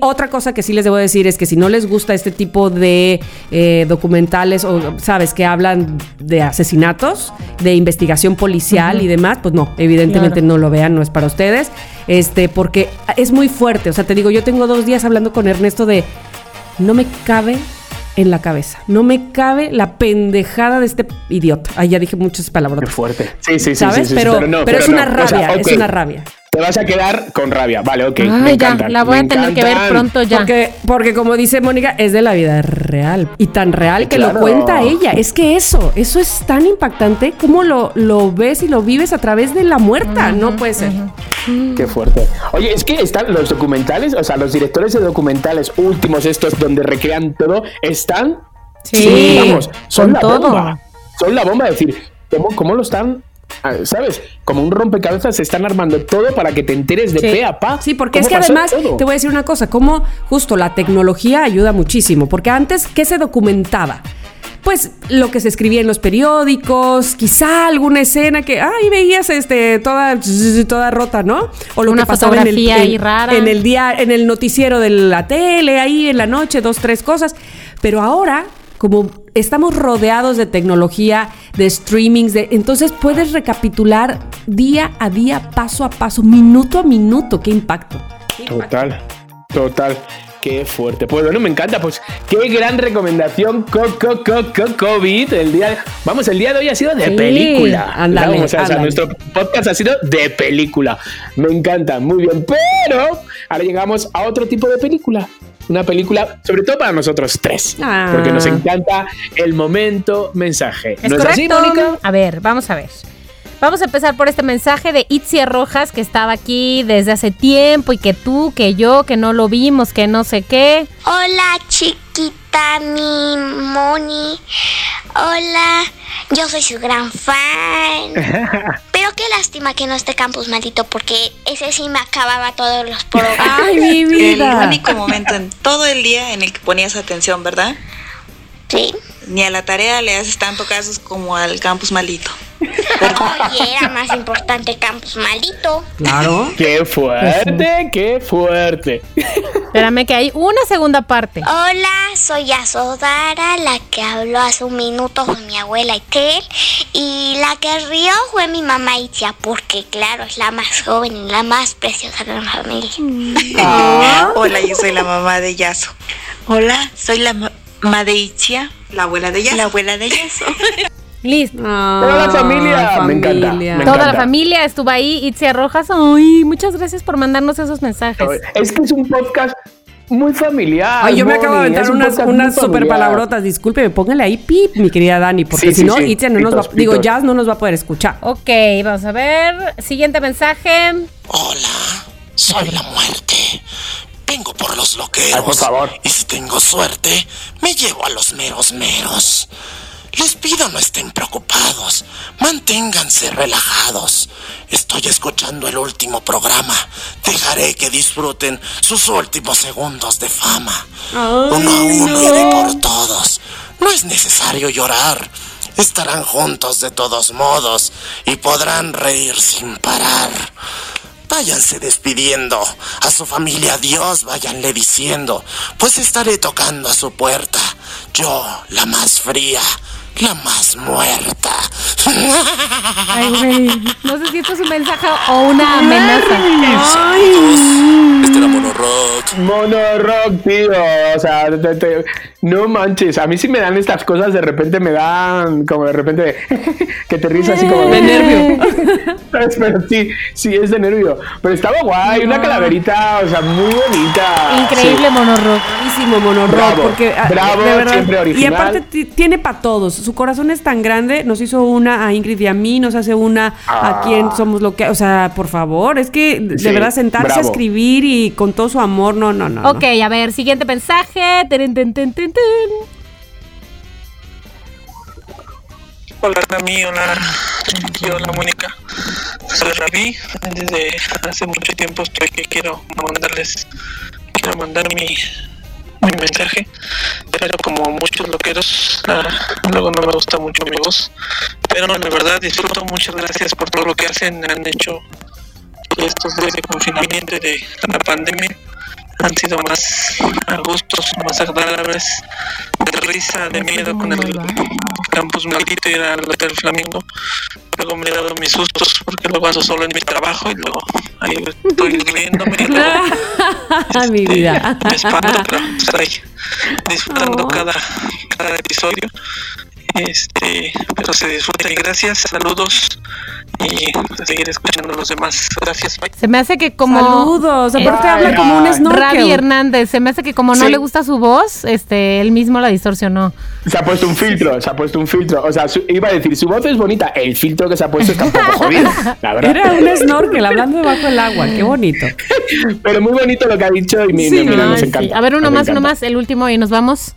otra cosa que sí les debo decir es que si no les gusta este tipo de eh, documentales o, sabes, que hablan de asesinatos, de investigación policial y demás, pues no, evidentemente Claro. no lo vean, no es para ustedes. Este, porque es muy fuerte. O sea, te digo, yo tengo dos días hablando con Ernesto de no me cabe en la cabeza. No me cabe la pendejada de este idiota. Ay, ya dije muchas Qué palabras. fuerte. Sí, sí, sí. ¿Sabes? sí, sí, sí, pero, no, pero es no. una O sea, rabia, es una rabia. Te vas a quedar con rabia. Vale, ok. me Ay, ya, encantan, la voy a me tener que ver pronto ya. Porque, porque como dice Mónica, es de la vida real. Y tan real que Claro. lo cuenta ella. Es que eso, eso es tan impactante como lo, lo ves y lo vives a través de la muerta. no puede ser. Qué fuerte. Oye, es que están los documentales, o sea, los directores de documentales últimos, estos donde recrean todo, están. Sí, vamos, son la todo. bomba. Son la bomba. Es decir, ¿cómo, cómo lo están? Ah, ¿Sabes? Como un rompecabezas se están armando todo para que te enteres de Sí. pe a pa. Sí, porque es que además, todo. te voy a decir una cosa, como justo la tecnología ayuda muchísimo, porque antes, ¿qué se documentaba? Pues lo que se escribía en los periódicos, quizá alguna escena que, ay, veías este, toda, toda rota, ¿no? O lo Una que pasaba en el, en- ahí rara. en el día, en el noticiero de la tele, ahí en la noche, dos, tres cosas. Pero ahora, como estamos rodeados de tecnología, de streamings, de, entonces puedes recapitular día a día, paso a paso, minuto a minuto. ¡Qué impacto! ¿Qué impacto? Total, total. Qué fuerte. Pues bueno, me encanta. Pues qué gran recomendación. Co, co, co, co- COVID. El día, vamos, el día de hoy ha sido de Sí, película. ándale, Vamos, o sea, ándale. nuestro podcast ha sido de película. Me encanta, muy bien. Pero ahora llegamos a otro tipo de película. Una película, sobre todo para nosotros tres. Ah. Porque nos encanta el momento mensaje. Es ¿No es así, correcto. Mónica? A ver, vamos a ver. Vamos a empezar por este mensaje de Itzia Rojas, que estaba aquí desde hace tiempo y que tú, que yo, que no lo vimos, que no sé qué. Hola chiquita mi Moni. Hola, yo soy su gran fan. Pero qué lástima que no esté Campus Maldito porque ese sí me acababa todos los programas. ¡Ay, mi El vida! único momento en todo el día en el que ponías atención, ¿verdad? Sí. Ni a la tarea le haces tanto casos como al campus maldito. Oye, era más importante Campus Maldito. Claro. Qué fuerte, qué fuerte. Espérame que hay una segunda parte. Hola, soy Azodara, la que habló hace un minuto fue mi abuela Itel y la que rió fue mi mamá Itzia, porque claro, es la más joven y la más preciosa de la familia. Hola, yo soy la mamá de Yaso. Hola, soy la mamá de Itzia, la abuela de Yaso. La abuela de Yaso. Listo. Toda la familia. Me encanta, me Toda la familia estuvo ahí. Itzia Rojas, ay, muchas gracias por mandarnos esos mensajes. Es que es un podcast muy familiar. Ay, yo me acabo de aventar un unas, unas super palabrotas. Disculpe, póngale ahí pip, mi querida Dani, porque Sí, si sí, no, sí. Itzia no nos va, Pitos, digo. Jazz no nos va a poder escuchar. Ok, vamos a ver. Siguiente mensaje. Hola, soy la muerte. Vengo por los loqueros. Ay, por favor. Y si tengo suerte, me llevo a los meros meros. Les pido no estén preocupados, manténganse relajados. Estoy escuchando el último programa. Dejaré que disfruten sus últimos segundos de fama. uno a uno iré por todos. No es necesario llorar. Estarán juntos de todos modos y podrán reír sin parar. Váyanse despidiendo. A su familia adiós, váyanle diciendo. Pues estaré tocando a su puerta. Yo, la más fría, la más muerta. Ay, güey. No sé si esto es un mensaje o una amenaza. Este era Mono Rock. Mono rock, tío. O sea, te- te- no manches. A mí sí me dan estas cosas, de repente me dan como de repente que te ríes así como De nervio. Pero sí, sí es de nervio. Pero estaba guay, una calaverita, o sea, muy bonita. Increíble monorrock. Buenísimo, Monorrock, Bravo, porque ah, bravo, de verdad, siempre y original. aparte ti- tiene para todos. Su corazón es tan grande, nos hizo una a Ingrid y a mí, nos hace una a Ah. quien somos lo que, o sea, por favor, es que de Sí, verdad sentarse a escribir y con todo su amor, no, no, no. no. Ok, a ver, siguiente mensaje. Ten, ten, ten, ten, ten. Hola Rami, hola yo, hola Mónica. Soy Rami. Desde hace mucho tiempo estoy que quiero mandarles, quiero mandar mi, mi mensaje. Pero como muchos loqueros, ah, luego no me gusta mucho mi voz. Pero de verdad disfruto. Muchas gracias por todo lo que hacen. Han hecho estos días de confinamiento y de la pandemia han sido más a gustos, más agradables, de risa, de miedo con el campus maldito y al Hotel Flamingo. Luego me he dado mis sustos porque luego ando solo en mi trabajo y luego ahí estoy riéndome y luego mi vida. me espanto, pero estoy disfrutando cada, cada episodio. Este, pero se disfruta y gracias, saludos y a seguir escuchando a los demás. Gracias, bye. Se me hace que como. Saludos, aparte Ay, habla como un snorkel. Ravi Hernández, se me hace que como no Sí. le gusta su voz, este, él mismo la distorsionó. Se ha puesto un filtro, se ha puesto un filtro. O sea, su- iba a decir, su voz es bonita. El filtro que se ha puesto está un poco jodido, la verdad. Era un snorkel hablando debajo del agua, qué bonito. Pero muy bonito lo que ha dicho y mi- Sí. mira, nos sí. encanta. A ver, uno nos más, uno más, el último y nos vamos.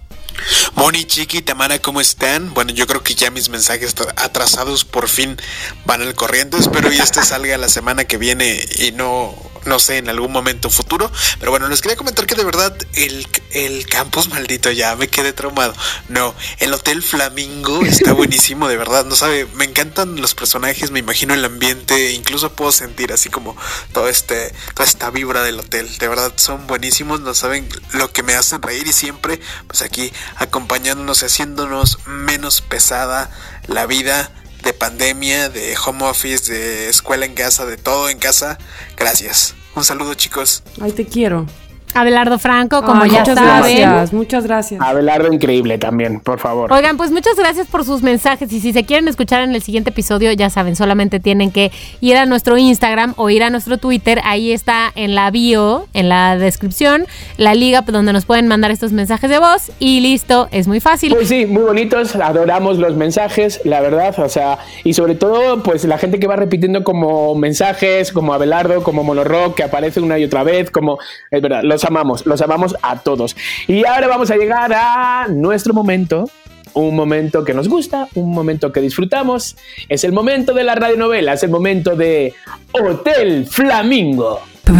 Moni, Chiqui, Tamara, ¿cómo están? Bueno, yo creo que ya mis mensajes tra- atrasados por fin van al corriente. Espero y este salga la semana que viene y no, no sé, en algún momento futuro. Pero bueno, les quería comentar que de verdad el, el campus maldito ya me quedé traumado. No, el Hotel Flamingo está buenísimo, de verdad. No sabe, me encantan los personajes, me imagino el ambiente, incluso puedo sentir así como todo este, toda esta vibra del hotel. De verdad son buenísimos, no saben lo que me hacen reír y siempre, pues aquí acompañándonos, y haciéndonos menos pesada la vida de pandemia, de home office, de escuela en casa, de todo en casa. Gracias. Un saludo chicos. Ay, te quiero. Abelardo Franco, como Ay, ya muchas saben. gracias, muchas gracias. Abelardo, increíble también, por favor. Oigan, pues muchas gracias por sus mensajes y si se quieren escuchar en el siguiente episodio, ya saben, solamente tienen que ir a nuestro Instagram o ir a nuestro Twitter, ahí está en la bio, en la descripción, la liga donde nos pueden mandar estos mensajes de voz y listo, es muy fácil. Pues sí, muy bonitos, adoramos los mensajes, la verdad, o sea, y sobre todo, pues la gente que va repitiendo como mensajes, como Abelardo, como Monorock, que aparece una y otra vez, como, es verdad, los amamos, los amamos a todos. Y ahora vamos a llegar a nuestro momento, un momento que nos gusta, un momento que disfrutamos, es el momento de la radionovela, es el momento de Hotel Flamingo.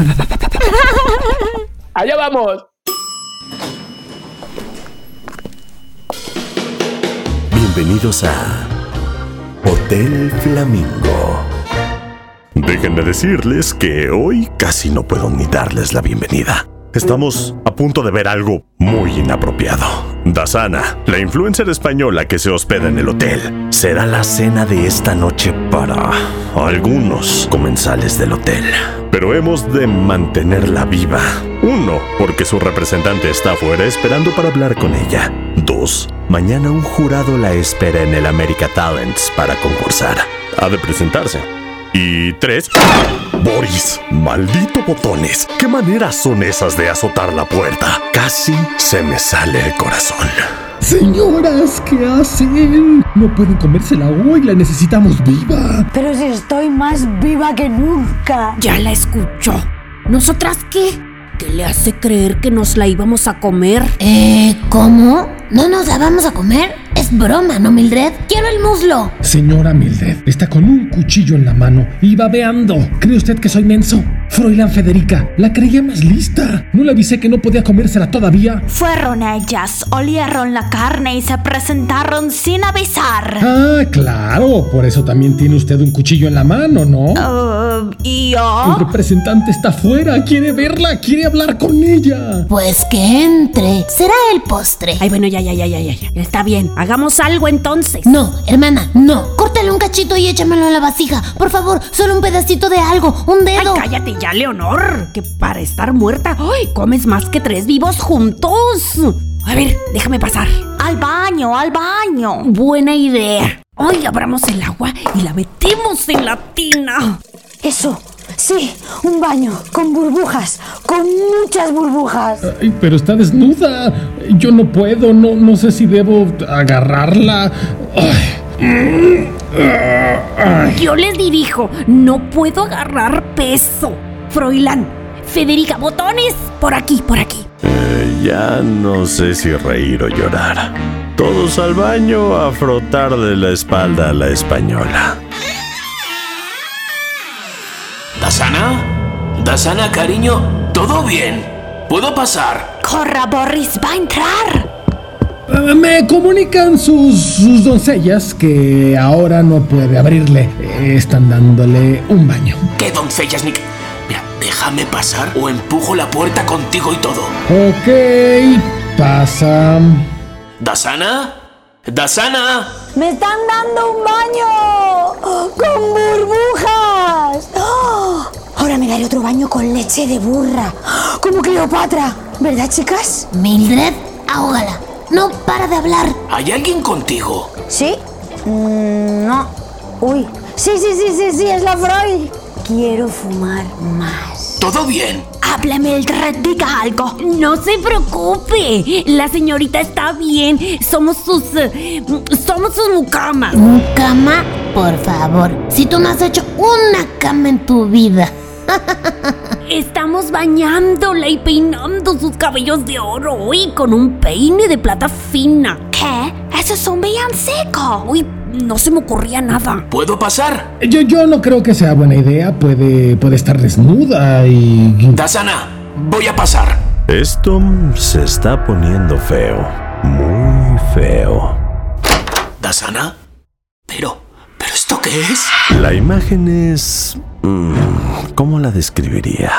Allá vamos. Bienvenidos a Hotel Flamingo. Déjenme decirles que hoy casi no puedo ni darles la bienvenida. Estamos a punto de ver algo muy inapropiado. Dasana, la influencer española que se hospeda en el hotel, será la cena de esta noche para algunos comensales del hotel. Pero hemos de mantenerla viva. Uno, porque su representante está afuera esperando para hablar con ella. Dos, mañana un jurado la espera en el America Talents para concursar. Ha de presentarse. Y tres. Boris, maldito botones. ¿Qué maneras son esas de azotar la puerta? Casi se me sale el corazón. Señoras, ¿qué hacen? No pueden comérsela hoy, la necesitamos viva. Pero si estoy más viva que nunca. Ya la escuchó. ¿Nosotras qué? ¿Qué le hace creer que nos la íbamos a comer? Eh, ¿cómo? ¿No nos la vamos a comer? Es broma, ¿no, Mildred? ¡Quiero el muslo! Señora Mildred, está con un cuchillo en la mano y babeando. ¿Cree usted que soy menso? Froilán Federica, la creía más lista. ¿No le avisé que no podía comérsela todavía? Fueron ellas, olieron la carne y se presentaron sin avisar. Ah, claro, por eso también tiene usted un cuchillo en la mano, ¿no? Uh, ¿Y yo? El representante está afuera, quiere verla, quiere hablar con ella. Pues que entre, será el postre. Ay, bueno, ya, ya, ya, ya, ya, ya. Está bien, hagamos algo entonces. No, hermana, no. Córtale un cachito y échamelo en la vasija. Por favor, solo un pedacito de algo, un dedo. Ay, cállate ya, Leonor. Que para estar muerta, ay, comes más que tres vivos juntos. A ver, déjame pasar. Al baño, al baño. Buena idea. Hoy abramos el agua y la metemos en la tina. Eso, sí, un baño con burbujas, con muchas burbujas. Ay, pero está desnuda. Yo no puedo, no, no sé si debo agarrarla. Ay. Ay. Yo les dirijo, no puedo agarrar peso. Froilán, Federica, botones, por aquí, por aquí. Eh, ya no sé si reír o llorar. Todos al baño a frotar de la espalda a la española. ¿Dasana? ¿Dasana, cariño? ¿Todo bien? ¿Puedo pasar? Corra, Boris, va a entrar. Ah, Me comunican sus, sus doncellas que ahora no puede abrirle. Eh, Están dándole un baño. ¿Qué doncellas, Nick? Déjame pasar o empujo la puerta contigo y todo. Ok, pasa. ¿Dasana? ¿Dasana? ¡Me están dando un baño! ¡Con burbujas! ¡Oh! Ahora me daré otro baño con leche de burra. Como Cleopatra. ¿Verdad, chicas? Mildred, ahógala. No para de hablar. ¿Hay alguien contigo? ¿Sí? Mm, no. Uy. Sí, sí, sí, sí, sí, es la Freud. Quiero fumar más. ¿Todo bien? Hable, Mildred, diga algo. No se preocupe, la señorita está bien. Somos sus. eh, somos sus mucamas. ¿Cama? Por favor. Si tú no has hecho una cama en tu vida. Estamos bañándola y peinando sus cabellos de oro y con un peine de plata fina. ¿Qué? Eso es un villancico. Uy, no se me ocurría nada. ¿Puedo pasar? Yo, yo no creo que sea buena idea. Puede, puede estar desnuda y. Dasana, voy a pasar. Esto se está poniendo feo. Muy feo. ¿Dasana? Pero, ¿pero esto qué es? La imagen es... mm, ¿Cómo la describiría?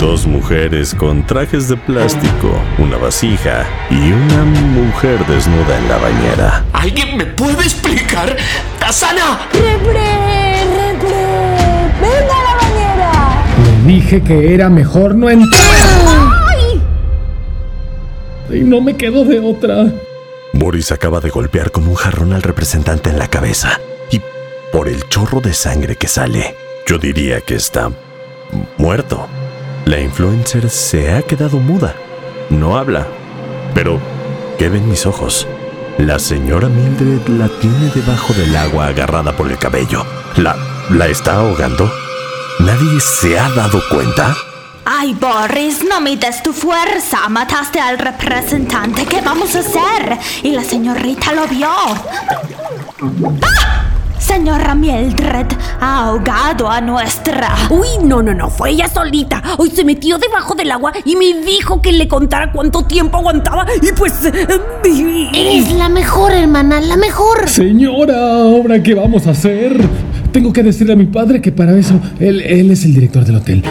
Dos mujeres con trajes de plástico, una vasija y una mujer desnuda en la bañera. ¿Alguien me puede explicar? ¡Dasana! ¡Repre! ¡Repre! ¡Venga a la bañera! Le dije que era mejor no entrar. ¡Ay! Y no me quedo de otra. Boris acaba de golpear con un jarrón al representante en la cabeza y por el chorro de sangre que sale, yo diría que está muerto. La influencer se ha quedado muda. No habla. Pero, ¿qué ven mis ojos? La señora Mildred la tiene debajo del agua agarrada por el cabello. ¿La, la está ahogando? ¿Nadie se ha dado cuenta? Ay, Boris, no mides tu fuerza. Mataste al representante. ¿Qué vamos a hacer? Y la señorita lo vio. ¡Ah! Señora Mildred ha ahogado a nuestra. Uy, no, no, no, fue ella solita. Hoy se metió debajo del agua y me dijo que le contara cuánto tiempo aguantaba y pues... eh, Eres la mejor, hermana, la mejor. Señora, ¿ahora qué vamos a hacer? Tengo que decirle a mi padre que para eso él, él es el director del hotel.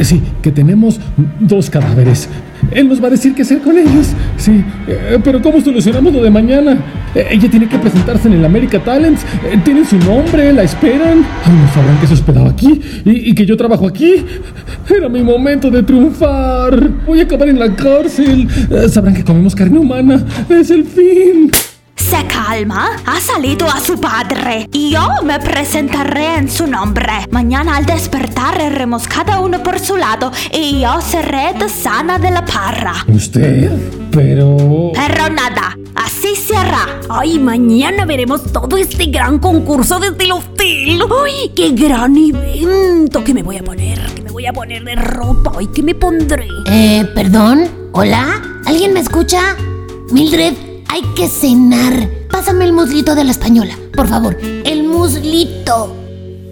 Sí, que tenemos dos cadáveres. Él nos va a decir qué hacer con ellos. Sí, eh, pero ¿cómo solucionamos lo de mañana? Eh, ella tiene que presentarse en el America Talents. Eh, tienen su nombre, la esperan. Ay, no sabrán que se hospedaba aquí y, y que yo trabajo aquí. Era mi momento de triunfar. Voy a acabar en la cárcel. Sabrán que comemos carne humana. Es el fin. Se calma, ha salido a su padre y yo me presentaré en su nombre. Mañana al despertar iremos cada uno por su lado y yo seré de sana de la parra. ¿Usted? Pero... Pero nada, así se hará. Ay, mañana veremos todo este gran concurso desde el hotel. Ay, qué gran evento. ¿Qué me voy a poner? ¿Qué me voy a poner de ropa? Ay, ¿qué me pondré? Eh, perdón. ¿Hola? ¿Alguien me escucha? Mildred, hay que cenar. Pásame el muslito de la española, por favor. El muslito.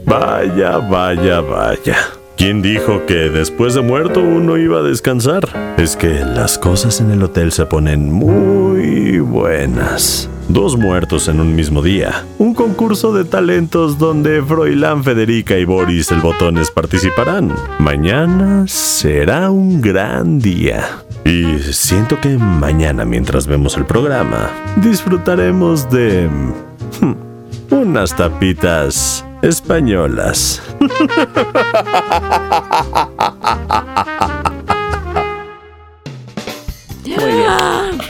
Vaya, vaya, vaya. ¿Quién dijo que después de muerto uno iba a descansar? Es que las cosas en el hotel se ponen muy buenas. Dos muertos en un mismo día. Un concurso de talentos donde Froilán, Federica y Boris el Botones participarán. Mañana será un gran día. Y siento que mañana mientras vemos el programa disfrutaremos de... hmm, unas tapitas españolas. Muy bien.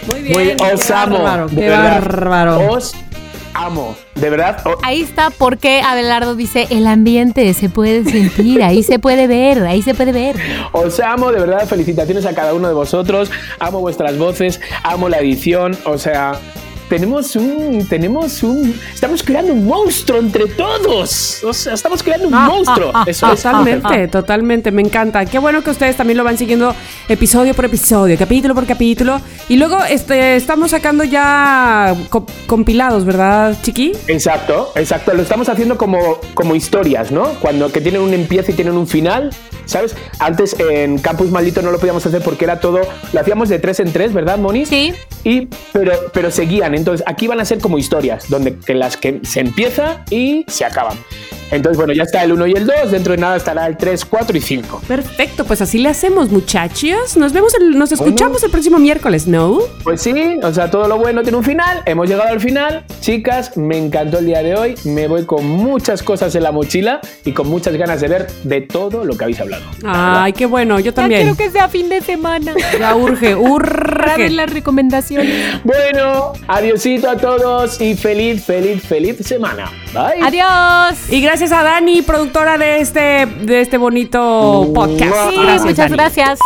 Muy bien. Muy qué bárbaro, qué bárbaro. Os amo. De verdad. Ahí está porque Abelardo dice, el ambiente se puede sentir, ahí se puede ver, ahí se puede ver. Os amo, de verdad, felicitaciones a cada uno de vosotros. Amo vuestras voces, amo la edición. O sea, tenemos un. Tenemos un. Estamos creando un monstruo entre todos. O sea, estamos creando un monstruo. Eso es. Totalmente, totalmente, me encanta. Qué bueno que ustedes también lo van siguiendo episodio por episodio, capítulo por capítulo. Y luego este, estamos sacando ya co- compilados, ¿verdad, Chiqui? Exacto, exacto. Lo estamos haciendo como, como historias, ¿no? Cuando que tienen un empiezo y tienen un final. ¿Sabes? Antes en Campus Maldito no lo podíamos hacer porque era todo. Lo hacíamos de tres en tres, ¿verdad, Moni? Sí. Y, pero, pero seguían. Entonces, aquí van a ser como historias, donde que las que se empieza y se acaban. Entonces, bueno, ya está el 1 y el 2. Dentro de nada estará el 3, 4 y 5. Perfecto, pues así le hacemos, muchachos. Nos vemos, el- nos escuchamos el próximo miércoles, ¿no? Pues sí, o sea, todo lo bueno tiene un final. Hemos llegado al final. Chicas, me encantó el día de hoy. Me voy con muchas cosas en la mochila y con muchas ganas de ver de todo lo que habéis hablado. Ay, qué bueno, yo Ya también. quiero que sea fin de semana. Ya urge, urge. las recomendaciones. Bueno, adiosito a todos y feliz, feliz, feliz semana. Bye. Adiós. Y gracias a Dani, productora de este, de este bonito podcast. Sí, Gracias, muchas Dani. gracias.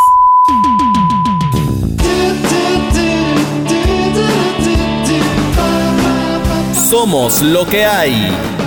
Somos lo que hay.